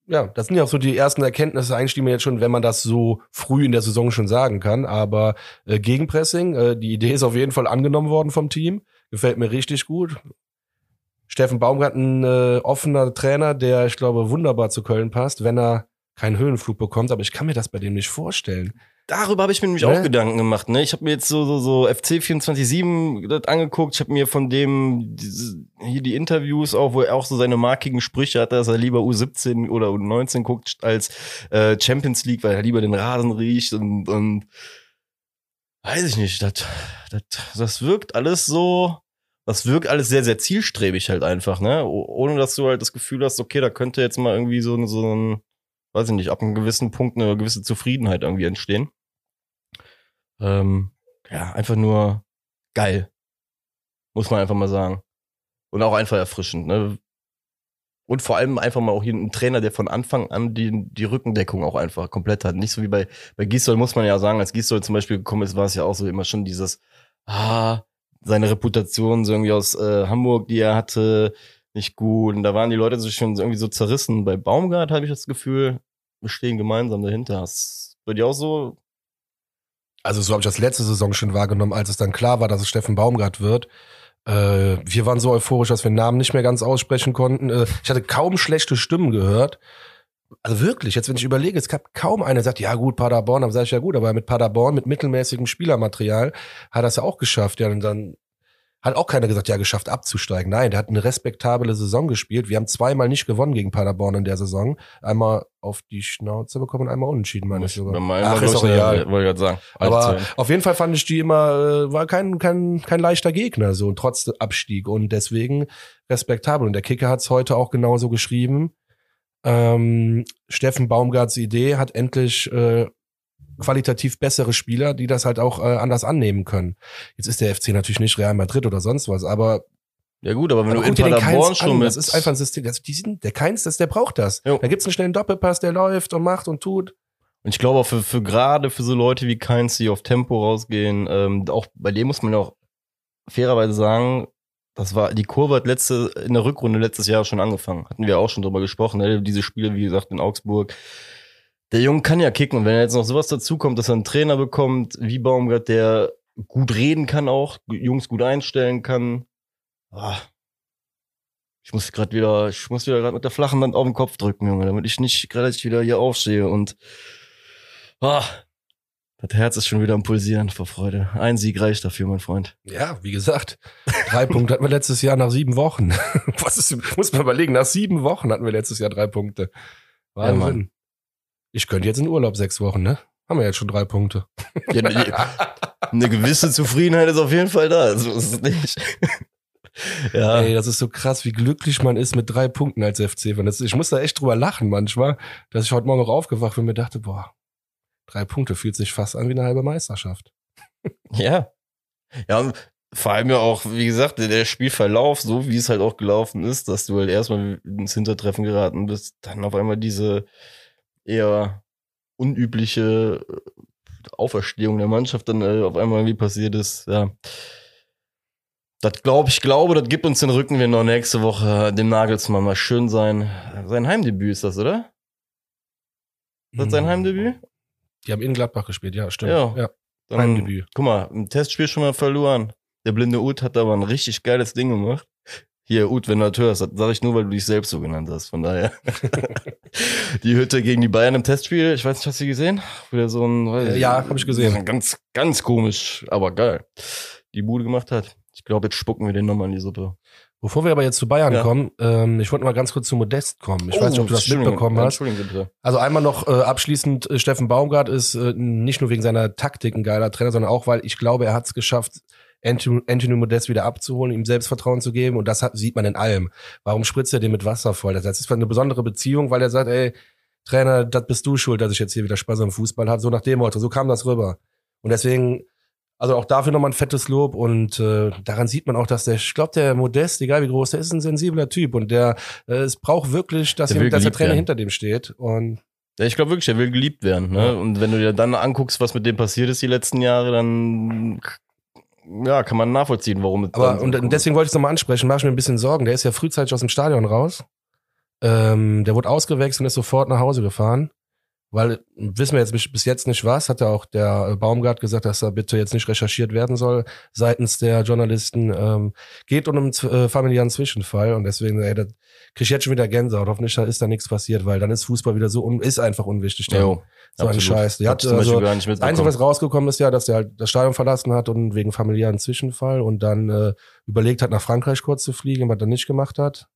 ja, das sind ja auch so die ersten Erkenntnisse eigentlich, die man jetzt schon, wenn man das so früh in der Saison schon sagen kann. Aber äh, Gegenpressing, äh, die Idee ist auf jeden Fall angenommen worden vom Team. Gefällt mir richtig gut. Steffen Baumgart, ein äh, offener Trainer, der, ich glaube, wunderbar zu Köln passt, wenn er keinen Höhenflug bekommt. Aber ich kann mir das bei dem nicht vorstellen. Darüber habe ich mir nämlich ne? auch Gedanken gemacht. Ne? Ich habe mir jetzt so, so, so FC 24-7 angeguckt. Ich habe mir von dem diese, hier die Interviews auch, wo er auch so seine markigen Sprüche hat, dass er lieber U17 oder U19 guckt als äh, Champions League, weil er lieber den Rasen riecht und, und weiß ich nicht. Das, das, das wirkt alles so. Das wirkt alles sehr, sehr zielstrebig halt einfach, ne? Ohne dass du halt das Gefühl hast, okay, da könnte jetzt mal irgendwie so, so ein weiß ich nicht, ab einem gewissen Punkt eine gewisse Zufriedenheit irgendwie entstehen. Ähm, ja, einfach nur geil. Muss man einfach mal sagen. Und auch einfach erfrischend, ne? Und vor allem einfach mal auch hier ein Trainer, der von Anfang an die, die Rückendeckung auch einfach komplett hat. Nicht so wie bei, bei Gisdol muss man ja sagen, als Gisdol zum Beispiel gekommen ist, war es ja auch so immer schon dieses, ah, seine Reputation so irgendwie aus äh, Hamburg, die er hatte, nicht gut. Und da waren die Leute so schon irgendwie so zerrissen. Bei Baumgart habe ich das Gefühl, wir stehen gemeinsam dahinter. Hast bei dir auch so? Also so habe ich das letzte Saison schon wahrgenommen, als es dann klar war, dass es Steffen Baumgart wird. Äh, wir waren so euphorisch, dass wir den Namen nicht mehr ganz aussprechen konnten. Äh, ich hatte kaum schlechte Stimmen gehört. Also wirklich, jetzt wenn ich überlege, es gab kaum einer, der sagt, ja gut, Paderborn, dann sage ich ja gut, aber mit Paderborn, mit mittelmäßigem Spielermaterial, hat er es ja auch geschafft. Ja, und dann hat auch keiner gesagt, ja, geschafft abzusteigen. Nein, der hat eine respektable Saison gespielt. Wir haben zweimal nicht gewonnen gegen Paderborn in der Saison. Einmal auf die Schnauze bekommen und einmal unentschieden, meine ich sogar. Ach, ist auch egal. Wollte ich sagen. Aber auf jeden Fall fand ich die immer, äh, war kein, kein, kein leichter Gegner, so, trotz Abstieg. Und deswegen respektabel. Und der Kicker hat es heute auch genauso geschrieben. Ähm, Steffen Baumgarts Idee hat endlich äh, qualitativ bessere Spieler, die das halt auch äh, anders annehmen können. Jetzt ist der FC natürlich nicht Real Madrid oder sonst was, aber ja gut, aber wenn aber du in Paderborn schon mit... Das ist einfach ein System, das, die sind, der Keins, das, der braucht das. Jo. Da gibt's einen schnellen Doppelpass, der läuft und macht und tut. Und ich glaube auch für, für gerade für so Leute wie Keins, die auf Tempo rausgehen, ähm, auch bei dem muss man ja auch fairerweise sagen, das war, die Kurve hat letzte, in der Rückrunde letztes Jahr schon angefangen. Hatten wir auch schon drüber gesprochen, ne? diese Spiele, wie gesagt, in Augsburg, der Junge kann ja kicken. Und wenn jetzt noch sowas dazu kommt, dass er einen Trainer bekommt, wie Baumgart, der gut reden kann auch, Jungs gut einstellen kann. Ah. Ich muss gerade wieder, ich muss wieder gerade mit der flachen Hand auf den Kopf drücken, Junge, damit ich nicht relativ wieder hier aufstehe und ah, das Herz ist schon wieder am Pulsieren vor Freude. Ein Sieg reicht dafür, mein Freund. Ja, wie gesagt, drei Punkte hatten wir letztes Jahr nach sieben Wochen. Was ist, muss man überlegen, nach sieben Wochen hatten wir letztes Jahr drei Punkte. Wahnsinn. Ja, ich könnte jetzt in Urlaub sechs Wochen, ne? Haben wir jetzt schon drei Punkte. Ja, ne, eine gewisse Zufriedenheit ist auf jeden Fall da. So ist es nicht. ja. Ey, das ist so krass, wie glücklich man ist mit drei Punkten als FC-Fan. Ich muss da echt drüber lachen manchmal, dass ich heute Morgen noch aufgewacht bin und mir dachte, boah, drei Punkte fühlt sich fast an wie eine halbe Meisterschaft. Ja. Ja, und vor allem ja auch, wie gesagt, der Spielverlauf, so wie es halt auch gelaufen ist, dass du halt erstmal ins Hintertreffen geraten bist, dann auf einmal diese, eher unübliche äh, Auferstehung der Mannschaft dann äh, auf einmal wie passiert ist. Ja. Das glaube ich, glaube, das gibt uns den Rücken, wenn noch nächste Woche dem Nagelsmann mal schön sein. Sein Heimdebüt ist das, oder? Ist das sein hm. Heimdebüt? Die haben in Gladbach gespielt, ja, stimmt. Ja. ja. Dann, Heimdebüt. Guck mal, im Testspiel schon mal verloren. Der blinde Ut hat aber ein richtig geiles Ding gemacht. Hier, Ut, wenn du das hörst, das sag ich nur, weil du dich selbst so genannt hast. Von daher. die Hütte gegen die Bayern im Testspiel, ich weiß nicht, hast du gesehen? Wieder so ein, weiß ja, habe ich gesehen. Ganz, ganz komisch, aber geil. Die Bude gemacht hat. Ich glaube, jetzt spucken wir den nochmal in die Suppe. Bevor wir aber jetzt zu Bayern ja. kommen, ähm, ich wollte mal ganz kurz zu Modest kommen. Ich oh, weiß nicht, ob du das mitbekommen hast. Bitte. Also einmal noch äh, abschließend, äh, Steffen Baumgart ist äh, nicht nur wegen seiner Taktik ein geiler Trainer, sondern auch, weil ich glaube, er hat es geschafft, Anthony Modest wieder abzuholen, ihm Selbstvertrauen zu geben. Und das hat, sieht man in allem. Warum spritzt er den mit Wasser voll? Das ist eine besondere Beziehung, weil er sagt, ey, Trainer, das bist du schuld, dass ich jetzt hier wieder Spaß am Fußball habe. So nach dem Motto, so kam das rüber. Und deswegen, also auch dafür nochmal ein fettes Lob. Und äh, daran sieht man auch, dass der, ich glaube, der Modest, egal wie groß, der ist ein sensibler Typ. Und der, äh, es braucht wirklich, dass, der, ihm, dass der Trainer werden. hinter dem steht. Und ja, ich glaube wirklich, er will geliebt werden. Ne? Ja. Und wenn du dir dann anguckst, was mit dem passiert ist die letzten Jahre, dann ja, kann man nachvollziehen, warum. Aber und, und deswegen wollte ich es nochmal ansprechen, mach ich mir ein bisschen Sorgen. Der ist ja frühzeitig aus dem Stadion raus. Ähm, der wurde ausgewechselt und ist sofort nach Hause gefahren. Weil, wissen wir jetzt bis jetzt nicht was, hat ja auch der äh, Baumgart gesagt, dass da bitte jetzt nicht recherchiert werden soll seitens der Journalisten. Ähm, geht um einen äh, familiären Zwischenfall und deswegen, ey, da krieg ich jetzt schon wieder Gänsehaut. Hoffentlich ist da nichts passiert, weil dann ist Fußball wieder so, un ist einfach unwichtig. Dann. Jo, so ein. Scheiß. Die hat, also, das Einzige, was rausgekommen ist, ja, dass er halt das Stadion verlassen hat und wegen familiären Zwischenfall und dann äh, überlegt hat, nach Frankreich kurz zu fliegen, was er nicht gemacht hat.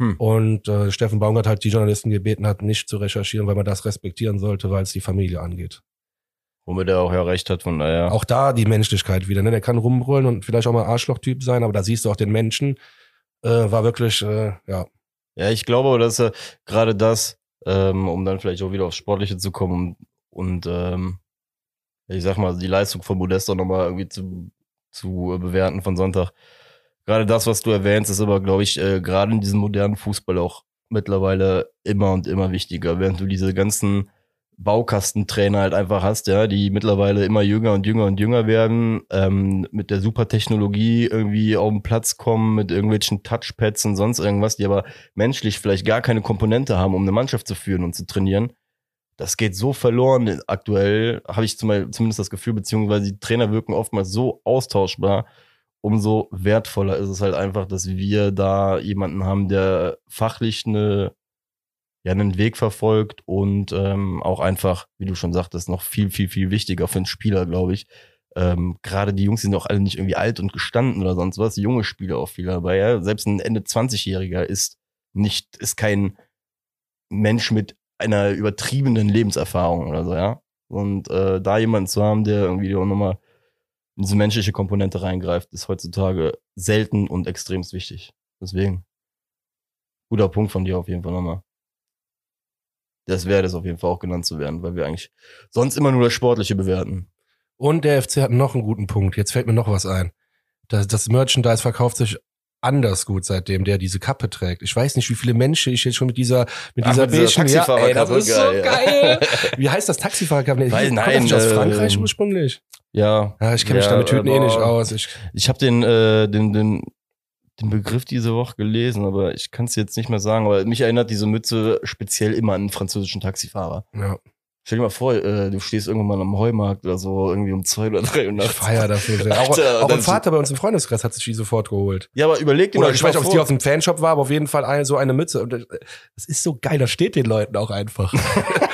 Hm. Und äh, Steffen Baumgart halt die Journalisten gebeten hat, nicht zu recherchieren, weil man das respektieren sollte, weil es die Familie angeht. Womit er auch ja recht hat, von daher. Auch da die Menschlichkeit wieder. Ne? Der kann rumbrüllen und vielleicht auch mal Arschlochtyp sein, aber da siehst du auch den Menschen. Äh, war wirklich, äh, ja, Ja, ich glaube, aber, dass er gerade das, ähm, um dann vielleicht auch wieder aufs Sportliche zu kommen und ähm, ich sag mal, die Leistung von Modesto nochmal irgendwie zu, zu äh, bewerten von Sonntag. Gerade das, was du erwähnst, ist aber, glaube ich, äh, gerade in diesem modernen Fußball auch mittlerweile immer und immer wichtiger, während du diese ganzen Baukastentrainer halt einfach hast, ja, die mittlerweile immer jünger und jünger und jünger werden, ähm, mit der Supertechnologie irgendwie auf den Platz kommen, mit irgendwelchen Touchpads und sonst irgendwas, die aber menschlich vielleicht gar keine Komponente haben, um eine Mannschaft zu führen und zu trainieren. Das geht so verloren. Aktuell habe ich zum- zumindest das Gefühl, beziehungsweise die Trainer wirken oftmals so austauschbar. Umso wertvoller ist es halt einfach, dass wir da jemanden haben, der fachlich eine ja einen Weg verfolgt und ähm, auch einfach, wie du schon sagtest, noch viel, viel, viel wichtiger für einen Spieler, glaube ich. Ähm, Gerade die Jungs sind auch alle nicht irgendwie alt und gestanden oder sonst was, junge Spieler auch viel dabei. Ja? Selbst ein Ende 20-Jähriger ist nicht, ist kein Mensch mit einer übertriebenen Lebenserfahrung oder so, ja. Und äh, da jemanden zu haben, der irgendwie auch nochmal diese menschliche Komponente reingreift, ist heutzutage selten und extremst wichtig. Deswegen, guter Punkt von dir auf jeden Fall nochmal das wäre das auf jeden Fall auch genannt zu werden, weil wir eigentlich sonst immer nur das Sportliche bewerten. Und der FC hat noch einen guten Punkt. Jetzt fällt mir noch was ein. Das, das Merchandise verkauft sich anders gut, seitdem der diese Kappe trägt. Ich weiß nicht, wie viele Menschen ich jetzt schon mit dieser mit Ach, dieser mit dieser ja, ey, das ist so geil, geil. Wie heißt das Taxifahrerkappe? Nein, das nicht aus Frankreich ähm, ursprünglich? Ja. Ja, ich kenne mich ja, damit Tüten eh nicht aus. Ich, Ich habe den, äh, den, den, den Begriff diese Woche gelesen, aber ich kann es jetzt nicht mehr sagen. Aber mich erinnert diese Mütze speziell immer an einen französischen Taxifahrer. ja, Stell dir mal vor, äh, du stehst irgendwann mal am Heumarkt oder so, irgendwie um zwei oder drei Uhr ich nachts. feier dafür sehr. Auch, Alter, auch dann ein Vater bei uns im Freundeskreis hat sich die sofort geholt. Ja, aber überleg dir Oder mal, ich weiß nicht, ob es die aus dem Fanshop war, aber auf jeden Fall eine, so eine Mütze. Und das das ist so geil, das steht den Leuten auch einfach.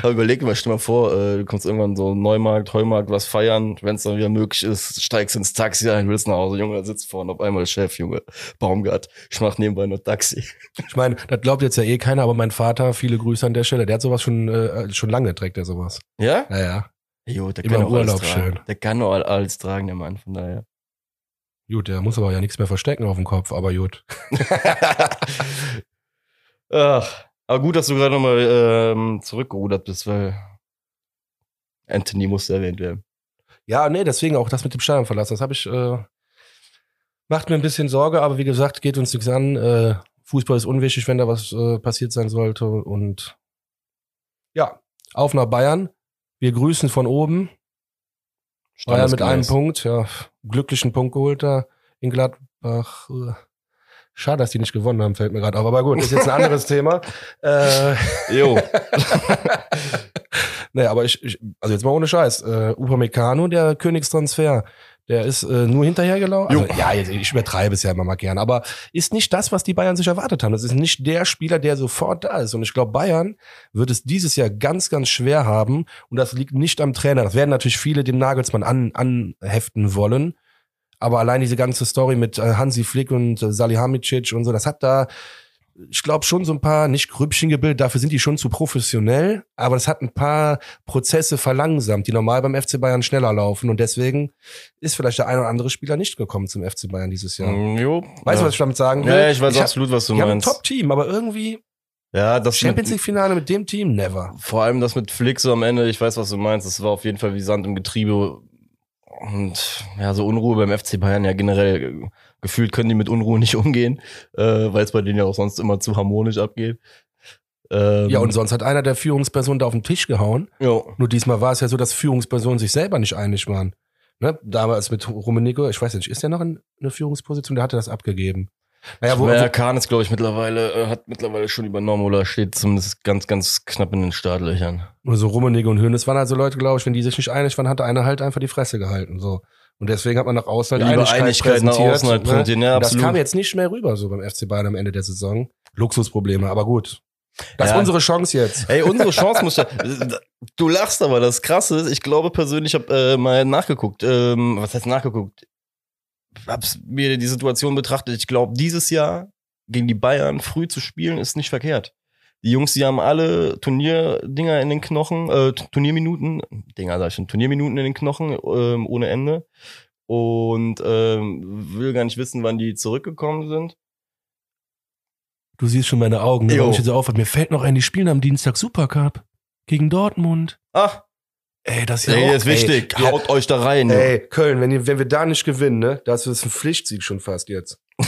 Aber überleg mal, stell dir mal vor, äh, du kommst irgendwann so Neumarkt, Heumarkt, was feiern, wenn es dann wieder möglich ist, steigst ins Taxi ein, willst nach Hause, Junge, da sitzt vorne auf einmal Chef, Junge, Baumgart, ich mach nebenbei noch Taxi. Ich meine, das glaubt jetzt ja eh keiner, aber mein Vater, viele Grüße an der Stelle, der hat sowas schon, äh, schon lange trägt er sowas. Ja? Naja, Jo, der Immer kann auch alles Urlaub tragen. schön. Der kann auch alles tragen, der Mann, von daher. gut, der muss aber ja nichts mehr verstecken auf dem Kopf, aber gut. Ach, aber gut, dass du gerade nochmal ähm, zurückgerudert bist, weil Anthony musste erwähnt werden. Ja, nee, deswegen auch das mit dem Stadion verlassen. Das habe ich, äh, macht mir ein bisschen Sorge, aber wie gesagt, geht uns nichts an. Äh, Fußball ist unwichtig, wenn da was äh, passiert sein sollte. Und ja, auf nach Bayern. Wir grüßen von oben. Bayern mit einem. Punkt, ja, glücklichen Punkt geholt da in Gladbach. Schade, dass die nicht gewonnen haben, fällt mir gerade auf. Aber gut, ist jetzt ein anderes Thema. Äh, Jo. naja, aber ich, ich, also jetzt mal ohne Scheiß. Äh, Upamecano, der Königstransfer, der ist äh, nur hinterhergelaufen. Also, ja, jetzt, ich übertreibe es ja immer mal gern, aber ist nicht das, was die Bayern sich erwartet haben. Das ist nicht der Spieler, der sofort da ist. Und ich glaube, Bayern wird es dieses Jahr ganz, ganz schwer haben. Und das liegt nicht am Trainer. Das werden natürlich viele dem Nagelsmann an, anheften wollen. Aber allein diese ganze Story mit äh, Hansi Flick und äh, Salihamidzic und so, das hat da, ich glaube, schon so ein paar, nicht Grüppchen gebildet, dafür sind die schon zu professionell, aber das hat ein paar Prozesse verlangsamt, die normal beim FC Bayern schneller laufen und deswegen ist vielleicht der ein oder andere Spieler nicht gekommen zum FC Bayern dieses Jahr. Mm, Jo. Weißt du, ja. was ich damit sagen will? Ja, ich weiß hab- absolut, was du Die haben ein meinst. Top-Team, aber irgendwie Ja, das Champions mit, League-Finale mit dem Team, never. vor allem das mit Flick so am Ende, ich weiß, was du meinst, das war auf jeden Fall wie Sand im Getriebe. Und ja, so Unruhe beim FC Bayern ja generell äh, gefühlt können die mit Unruhe nicht umgehen, äh, weil es bei denen ja auch sonst immer zu harmonisch abgeht. Ähm, Ja, und sonst hat einer der Führungspersonen da auf den Tisch gehauen. jo. Nur diesmal war es ja so, dass Führungspersonen sich selber nicht einig waren. Ne? Damals mit Rummenigge, ich weiß nicht, ist der noch in einer Führungsposition? Der hatte das abgegeben. Naja, wo, Naja, Kahn ist, glaube ich, mittlerweile, äh, hat mittlerweile schon übernommen oder steht zumindest ganz, ganz knapp in den Startlöchern. also Rummenigge und Hönes waren also Leute, glaube ich, wenn die sich nicht einig waren, hat der eine halt einfach die Fresse gehalten. So. Und deswegen hat man nach außen halt Lieber Einigkeit, Einigkeit nach präsentiert, außen halt ne? präsentieren, ja, das kam jetzt nicht mehr rüber, so beim FC Bayern am Ende der Saison. Luxusprobleme, aber gut. Das ist Ja. unsere Chance jetzt. Ey, unsere Chance muss ja. Du lachst aber, das Krasse ist, ich glaube persönlich, ich habe äh, mal nachgeguckt. Ähm, was heißt nachgeguckt? Hab's mir die Situation betrachtet. Ich glaube, dieses Jahr gegen die Bayern früh zu spielen, ist nicht verkehrt. Die Jungs, die haben alle Turnierdinger in den Knochen, äh, Turnierminuten, Dinger sag ich schon, Turnierminuten in den Knochen ähm, ohne Ende. Und ähm, will gar nicht wissen, wann die zurückgekommen sind. Du siehst schon meine Augen, ne? Warum ich jetzt so aufhört. Mir fällt noch ein, die spielen am Dienstag Supercup gegen Dortmund. Ach, Ey, das ist ja ey, auch, ist wichtig. Ey, Haut euch da rein. ey, Köln, wenn, ihr, wenn wir da nicht gewinnen, ne, das ist ein Pflichtsieg schon fast jetzt.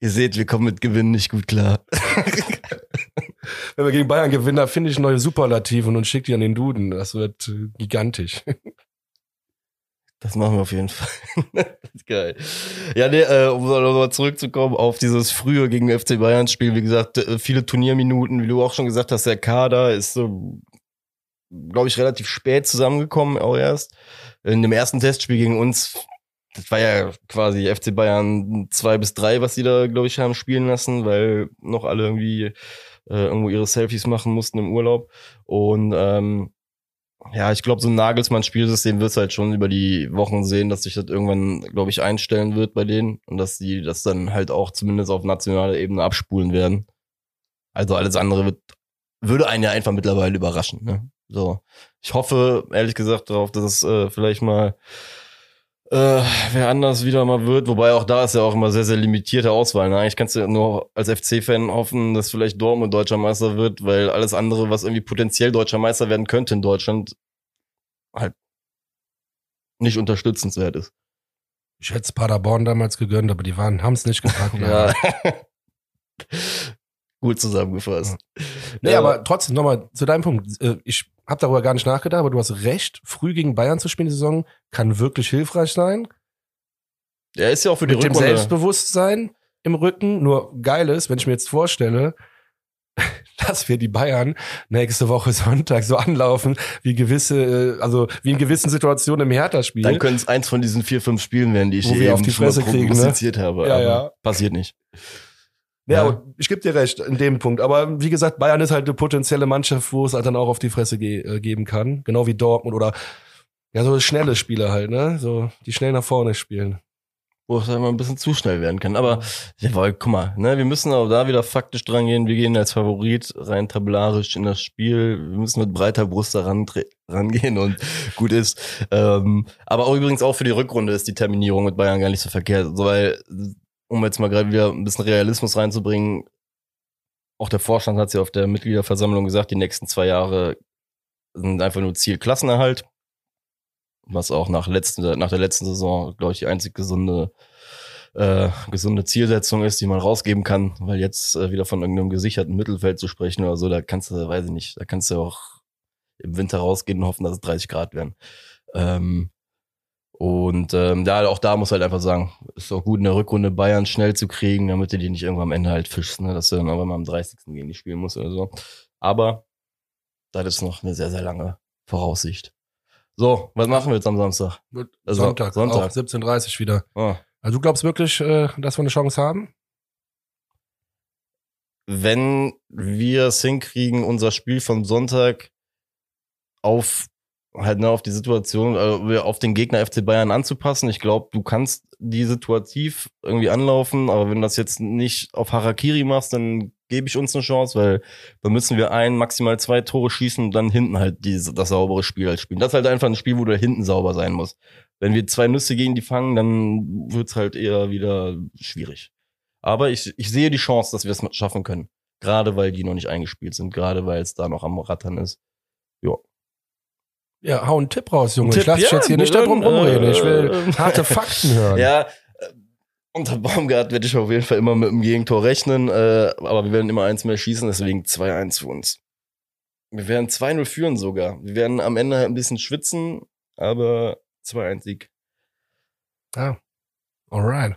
Ihr seht, wir kommen mit Gewinnen nicht gut klar. Wenn wir gegen Bayern gewinnen, da finde ich neue Superlativen und schick die an den Duden. Das wird äh, gigantisch. Das machen wir auf jeden Fall. geil. Ja, nee, äh, um nochmal zurückzukommen auf dieses frühe gegen FC Bayern Spiel. Wie gesagt, äh, viele Turnierminuten, wie du auch schon gesagt hast, der Kader ist so, glaube ich, relativ spät zusammengekommen, auch erst. In dem ersten Testspiel gegen uns, das war ja quasi FC Bayern zwei bis drei, was die da, glaube ich, haben spielen lassen, weil noch alle irgendwie äh, irgendwo ihre Selfies machen mussten im Urlaub. Und ähm, ja, ich glaube, so ein Nagelsmann-Spielsystem wird halt schon über die Wochen sehen, dass sich das irgendwann, glaube ich, einstellen wird bei denen und dass die das dann halt auch zumindest auf nationaler Ebene abspulen werden. Also alles andere wird, würde einen ja einfach mittlerweile überraschen. Ne? So, ich hoffe ehrlich gesagt darauf, dass es äh, vielleicht mal äh, wer anders wieder mal wird, wobei auch da ist ja auch immer sehr, sehr limitierte Auswahl. Ne? Eigentlich kannst du ja nur als FC-Fan hoffen, dass vielleicht Dortmund deutscher Meister wird, weil alles andere, was irgendwie potenziell deutscher Meister werden könnte in Deutschland, halt nicht unterstützenswert ist. Ich hätte es Paderborn damals gegönnt, aber die waren, haben es nicht gepackt. Ja. Gut zusammengefasst. Nee, Ja. aber trotzdem nochmal zu deinem Punkt. Äh, Ich habe darüber gar nicht nachgedacht, aber du hast recht. Früh gegen Bayern zu spielen die Saison kann wirklich hilfreich sein. Er ist ja auch für die Mit dem Rückrunde. Selbstbewusstsein im Rücken. Nur geil ist, wenn ich mir jetzt vorstelle, dass wir die Bayern nächste Woche Sonntag so anlaufen, wie gewisse, äh, also wie in gewissen Situationen im Hertha-Spiel. Dann können es eins von diesen vier, fünf Spielen werden, die ich Wo wir eben auf die Fresse kriegen, ne? habe. Ja, aber ja. Passiert nicht. Ja, Ja. ich gebe dir recht in dem Punkt. Aber wie gesagt, Bayern ist halt eine potenzielle Mannschaft, wo es halt dann auch auf die Fresse ge äh, geben kann. Genau wie Dortmund oder ja, so schnelle Spieler halt, ne? So, die schnell nach vorne spielen. Wo es einmal ein bisschen zu schnell werden kann. Aber ja, weil, guck mal, ne, wir müssen auch da wieder faktisch dran gehen. Wir gehen als Favorit rein tabellarisch in das Spiel. Wir müssen mit breiter Brust daran rangehen und gut ist. Ähm, aber auch übrigens auch für die Rückrunde ist die Terminierung mit Bayern gar nicht so verkehrt. So, weil, um jetzt mal gerade wieder ein bisschen Realismus reinzubringen, auch der Vorstand hat ja auf der Mitgliederversammlung gesagt, die nächsten zwei Jahre sind einfach nur Ziel Klassenerhalt. Was auch nach, letzten, nach der letzten Saison, glaube ich, die einzig gesunde, äh, gesunde Zielsetzung ist, die man rausgeben kann. Weil jetzt äh, wieder von irgendeinem gesicherten Mittelfeld zu sprechen oder so, da kannst du, weiß ich nicht, da kannst du auch im Winter rausgehen und hoffen, dass es 30 Grad werden. Ähm, und ähm, ja, auch da muss halt einfach sagen, ist auch gut in der Rückrunde Bayern schnell zu kriegen, damit du die nicht irgendwann am Ende halt fischst, ne? dass du dann aber mal am 30. gegen die spielen musst oder so. Aber das ist noch eine sehr, sehr lange Voraussicht. So, was machen wir jetzt am Samstag? Also, Sonntag, Sonntag. auch 17.30 wieder. Oh. Also du glaubst wirklich, äh, dass wir eine Chance haben? Wenn wir es hinkriegen, unser Spiel vom Sonntag auf halt ne, auf die Situation, äh, auf den Gegner FC Bayern anzupassen. Ich glaube, du kannst die situativ irgendwie anlaufen, aber wenn du das jetzt nicht auf Harakiri machst, dann gebe ich uns eine Chance, weil dann müssen wir ein, maximal zwei Tore schießen und dann hinten halt diese, das saubere Spiel halt spielen. Das ist halt einfach ein Spiel, wo du hinten sauber sein musst. Wenn wir zwei Nüsse gegen die fangen, dann wird's halt eher wieder schwierig. Aber ich, ich sehe die Chance, dass wir es schaffen können. Gerade weil die noch nicht eingespielt sind, gerade weil es da noch am Rattern ist. Ja. Ja, hau einen Tipp raus, Junge. Ein ich lass Tipp, dich jetzt hier nicht darum äh, rumreden. Ich will äh, harte Fakten hören. Ja, äh, unter Baumgart werde ich auf jeden Fall immer mit dem Gegentor rechnen, äh, aber wir werden immer eins mehr schießen, deswegen 2-1 für uns. Wir werden 2-0 führen sogar. Wir werden am Ende ein bisschen schwitzen, aber 2-1 Sieg. Ah, Alright.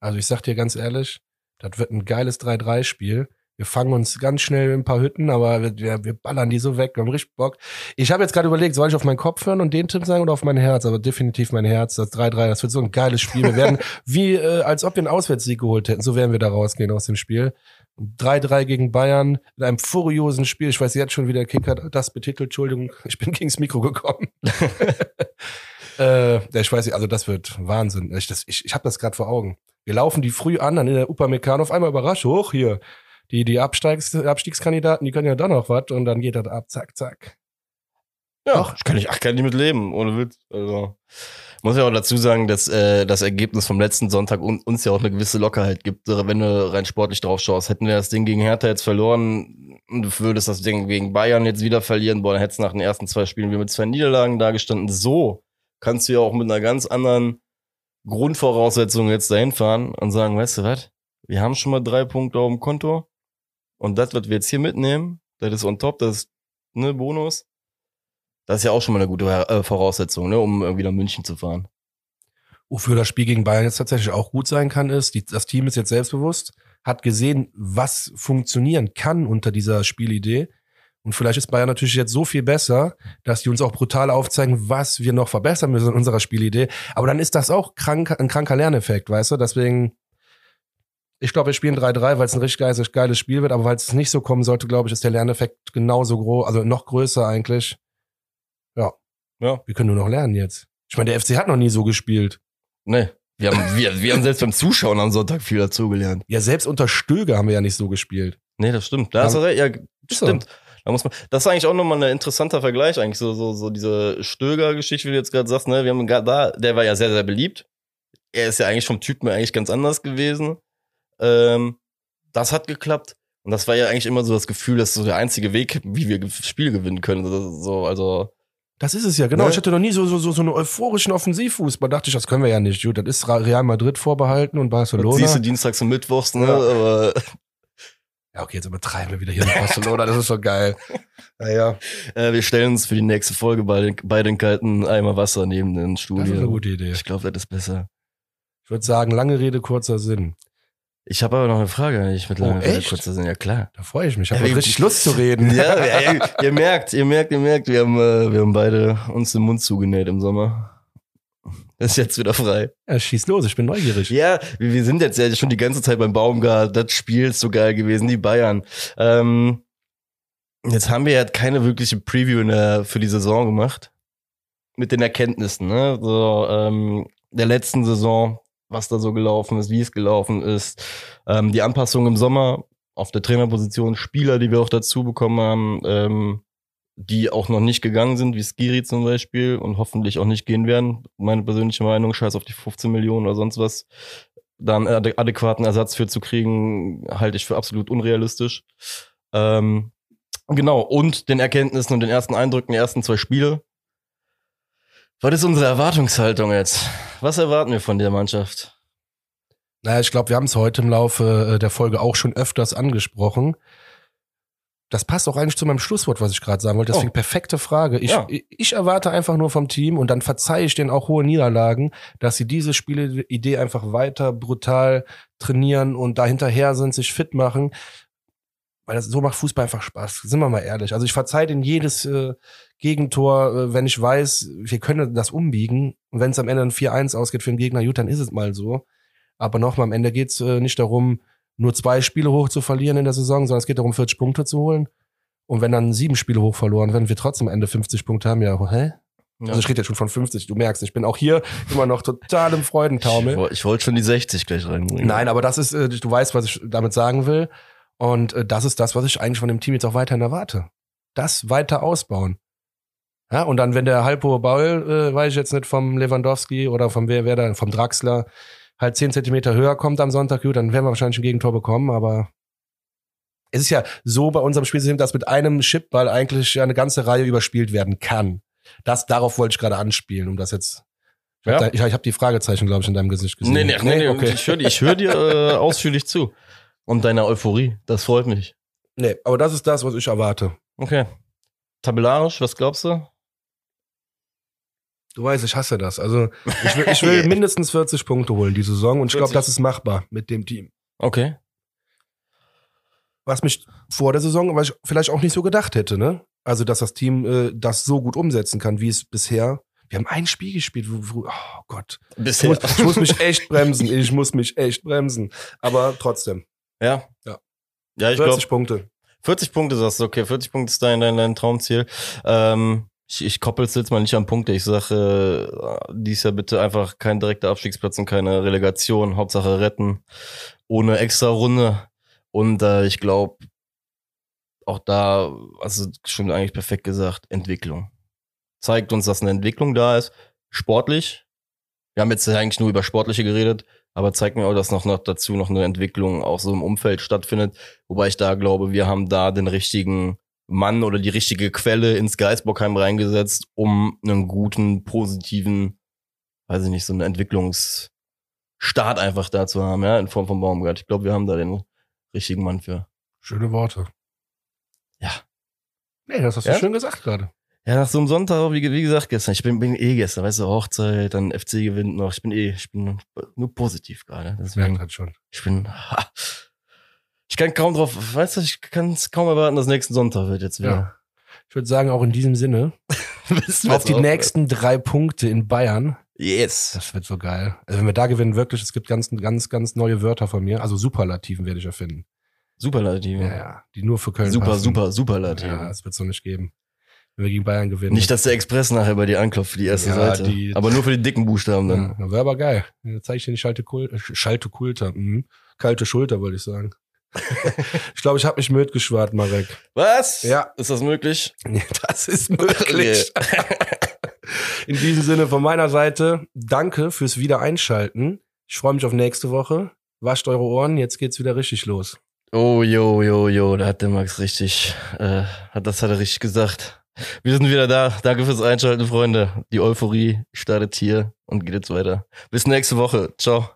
Also ich sag dir ganz ehrlich, das wird ein geiles 3-3-Spiel. Wir fangen uns ganz schnell in ein paar Hütten, aber wir, wir ballern die so weg. Wir haben richtig Bock. Ich habe jetzt gerade überlegt, soll ich auf meinen Kopf hören und den Tipp sagen oder auf mein Herz? Aber definitiv mein Herz. Das 3-3, das wird so ein geiles Spiel. Wir werden, wie äh, als ob wir einen Auswärtssieg geholt hätten, so werden wir da rausgehen aus dem Spiel. 3-3 gegen Bayern in einem furiosen Spiel. Ich weiß jetzt schon, wie der Kicker das betitelt. Entschuldigung, ich bin gegens Mikro gekommen. äh, ich weiß nicht, also das wird Wahnsinn. Ich, das, ich, ich habe das gerade vor Augen. Wir laufen die früh an, dann in der Upamecano auf einmal überrascht, hoch hier. Die, die Absteigs, Abstiegskandidaten, die können ja dann noch was und dann geht das ab, zack, zack. Ja, Doch. kann ich, ach, kann ich mit leben, ohne Witz. Also, muss ja auch dazu sagen, dass äh, das Ergebnis vom letzten Sonntag un uns ja auch eine gewisse Lockerheit gibt. Wenn du rein sportlich drauf schaust, hätten wir das Ding gegen Hertha jetzt verloren und du würdest das Ding gegen Bayern jetzt wieder verlieren, boah, dann hättest du nach den ersten zwei Spielen wieder mit zwei Niederlagen dagestanden. So kannst du ja auch mit einer ganz anderen Grundvoraussetzung jetzt dahin fahren und sagen, weißt du was, wir haben schon mal drei Punkte auf dem Konto und das, was wir jetzt hier mitnehmen, das ist on top, das ist ne Bonus. Das ist ja auch schon mal eine gute äh, Voraussetzung, ne, um wieder München zu fahren. Wofür das Spiel gegen Bayern jetzt tatsächlich auch gut sein kann, ist, die, das Team ist jetzt selbstbewusst, hat gesehen, was funktionieren kann unter dieser Spielidee und vielleicht ist Bayern natürlich jetzt so viel besser, dass die uns auch brutal aufzeigen, was wir noch verbessern müssen in unserer Spielidee. Aber dann ist das auch krank, ein kranker Lerneffekt, weißt du? Deswegen, ich glaube, wir spielen 3-3, weil es ein richtig geiles, geiles Spiel wird. Aber weil es nicht so kommen sollte, glaube ich, ist der Lerneffekt genauso groß, also noch größer eigentlich. Ja. Ja. Wir können nur noch lernen jetzt. Ich meine, der FC hat noch nie so gespielt. Nee. Wir haben, wir, wir haben selbst beim Zuschauen am Sonntag viel dazugelernt. Ja, selbst unter Stöge haben wir ja nicht so gespielt. Nee, das stimmt. Da hast du recht. Ja, stimmt. So. Da muss man, das ist eigentlich auch nochmal ein interessanter Vergleich, eigentlich, so, so, so diese Stöger-Geschichte, wie du jetzt gerade sagst, ne? Wir haben da, der war ja sehr, sehr beliebt. Er ist ja eigentlich vom Typen eigentlich ganz anders gewesen. Ähm, das hat geklappt. Und das war ja eigentlich immer so das Gefühl, das ist so der einzige Weg, wie wir Spiel gewinnen können. So, also. Das ist es ja, genau. Ne? Ich hatte noch nie so, so, so, so einen euphorischen Offensivfußball. Dachte ich, das können wir ja nicht. Gut, das ist Real Madrid vorbehalten und Barcelona. Und siehst du dienstags und mittwochs, ne? Ja. Aber ja, okay, jetzt übertreiben wir wieder hier in Barcelona, das ist schon geil. Naja. Äh, wir stellen uns für die nächste Folge bei den, bei den kalten Eimer Wasser neben den Studio. Das ist eine gute Idee. Ich glaube, das ist besser. Ich würde sagen, lange Rede, kurzer Sinn. Ich habe aber noch eine Frage nicht mit lange oh, kurzer Sinn. Ja, klar. Da freue ich mich. Ich habe ja, richtig Lust zu reden. Ja, ja ihr, ihr, merkt, ihr merkt, ihr merkt, wir haben, äh, wir haben beide uns den Mund zugenäht im Sommer. Ist jetzt wieder frei. Ja, schieß los, ich bin neugierig. Ja, wir sind jetzt ja schon die ganze Zeit beim Baumgart. Das Spiel ist so geil gewesen, die Bayern. Ähm, jetzt haben wir ja keine wirkliche Preview in der, für die Saison gemacht. Mit den Erkenntnissen, ne? So, ähm, der letzten Saison, was da so gelaufen ist, wie es gelaufen ist. Ähm, die Anpassung im Sommer auf der Trainerposition, Spieler, die wir auch dazu bekommen haben. Ähm, die auch noch nicht gegangen sind, wie Skiri zum Beispiel und hoffentlich auch nicht gehen werden. Meine persönliche Meinung, scheiß auf die 15 Millionen oder sonst was, da einen adäquaten Ersatz für zu kriegen, halte ich für absolut unrealistisch. Ähm, genau, und den Erkenntnissen und den ersten Eindrücken der ersten zwei Spiele. Was ist unsere Erwartungshaltung jetzt? Was erwarten wir von der Mannschaft? Naja, ich glaube, wir haben es heute im Laufe äh, der Folge auch schon öfters angesprochen. Das passt auch eigentlich zu meinem Schlusswort, was ich gerade sagen wollte. Deswegen oh. perfekte Frage. Ich, ja. ich erwarte einfach nur vom Team und dann verzeihe ich denen auch hohe Niederlagen, dass sie diese Spieleidee einfach weiter brutal trainieren und dahinterher sind, sich fit machen. Weil das, so macht Fußball einfach Spaß. Sind wir mal ehrlich. Also ich verzeihe denen jedes äh, Gegentor, äh, wenn ich weiß, wir können das umbiegen. Und wenn es am Ende ein 4-1 ausgeht für den Gegner, gut, dann ist es mal so. Aber nochmal, am Ende geht's äh, nicht darum, nur zwei Spiele hoch zu verlieren in der Saison, sondern es geht darum, 40 Punkte zu holen. Und wenn dann sieben Spiele hoch verloren werden, wir trotzdem am Ende 50 Punkte haben, ja, hä? Ja. Also ich rede jetzt schon von 50, du merkst, ich bin auch hier immer noch total im Freudentaumel. Ich, ich wollte schon die 60 gleich reinbringen. Nein, aber das ist, äh, du weißt, was ich damit sagen will. Und das ist das, was ich eigentlich von dem Team jetzt auch weiterhin erwarte. Das weiter ausbauen. Ja, und dann, wenn der halbhohe Ball, äh, weiß ich jetzt nicht, vom Lewandowski oder vom wer, wer da, vom Draxler, halt zehn Zentimeter höher kommt am Sonntag, gut, dann werden wir wahrscheinlich ein Gegentor bekommen, aber es ist ja so bei unserem Spielsystem, dass mit einem Chipball eigentlich eine ganze Reihe überspielt werden kann. Das, darauf wollte ich gerade anspielen, um das jetzt. Ich ja. habe ich, ich hab die Fragezeichen, glaube ich, in deinem Gesicht gesehen. Nee, nee, nee, nee okay. ich höre ich hör dir äh, ausführlich zu. Und deiner Euphorie, das freut mich. Nee, aber das ist das, was ich erwarte. Okay. Tabellarisch, was glaubst du? Du weißt, ich hasse das. Also ich will, ich will mindestens 40 Punkte holen die Saison und ich glaube, 40. das ist machbar mit dem Team. Okay. Was mich vor der Saison was ich vielleicht auch nicht so gedacht hätte, ne? Also, dass das Team äh, das so gut umsetzen kann, wie es bisher. Wir haben ein Spiel gespielt, wo, wo oh Gott. Ich Bisher. muss, ich muss mich echt bremsen. Ich muss mich echt bremsen. Aber trotzdem. Ja. Ja. Ja, ich 40 glaube, Punkte. 40 Punkte sagst du, okay, 40 Punkte ist dein, dein, dein Traumziel. Ähm, ich, ich koppel's jetzt mal nicht an Punkte. Ich sage, äh, dies Jahr bitte einfach kein direkter Abstiegsplatz und keine Relegation. Hauptsache retten. Ohne extra Runde. Und äh, ich glaube, auch da, also schon eigentlich perfekt gesagt, Entwicklung. Zeigt uns, dass eine Entwicklung da ist. Sportlich. Wir haben jetzt eigentlich nur über Sportliche geredet, aber zeigt mir auch, dass noch, noch dazu noch eine Entwicklung auch so im Umfeld stattfindet. Wobei ich da glaube, wir haben da den richtigen Mann oder die richtige Quelle ins Geisbockheim reingesetzt, um einen guten, positiven, weiß ich nicht, so einen Entwicklungsstart einfach da zu haben, ja, in Form von Baumgart. Ich glaube, wir haben da den richtigen Mann für. Schöne Worte. Ja. Nee, das hast du Ja? schön gesagt gerade. Ja, nach so einem Sonntag, wie, wie gesagt, gestern, ich bin, bin eh gestern, weißt du, Hochzeit, dann FC gewinnt noch, ich bin eh, ich bin nur positiv gerade. Das merkt halt schon. ich bin, ha, ich kann kaum drauf, weißt du, ich kann es kaum erwarten, dass nächsten Sonntag wird jetzt wieder. Ja. Ich würde sagen, auch in diesem Sinne, auf die nächsten drei Punkte in Bayern. Yes. Das wird so geil. Also wenn wir da gewinnen, wirklich, es gibt ganz, ganz, ganz neue Wörter von mir. Also Superlativen werde ich erfinden. Superlative. Ja, ja. Die nur für Köln super, passen. super, Superlative. Ja, das wird so nicht geben. Wenn wir gegen Bayern gewinnen. Nicht, dass der Express nachher bei dir anklopft für die erste Ja, Seite. die- aber nur für die dicken Buchstaben dann. ja, wäre aber geil. Jetzt zeige ich dir die Schalte, Kul Schalte Kulter. Mhm. Kalte Schulter, wollte ich sagen. ich glaube, ich habe mich müde geschwart, Marek. Was? Ja. Ist das möglich? Das ist möglich. In diesem Sinne von meiner Seite, danke fürs Wiedereinschalten. Ich freue mich auf nächste Woche. Wascht eure Ohren, jetzt geht's wieder richtig los. Oh, jo, jo, jo, da hat der Max richtig, äh, hat, das hat er richtig gesagt. Wir sind wieder da. Danke fürs Einschalten, Freunde. Die Euphorie startet hier und geht jetzt weiter. Bis nächste Woche. Ciao.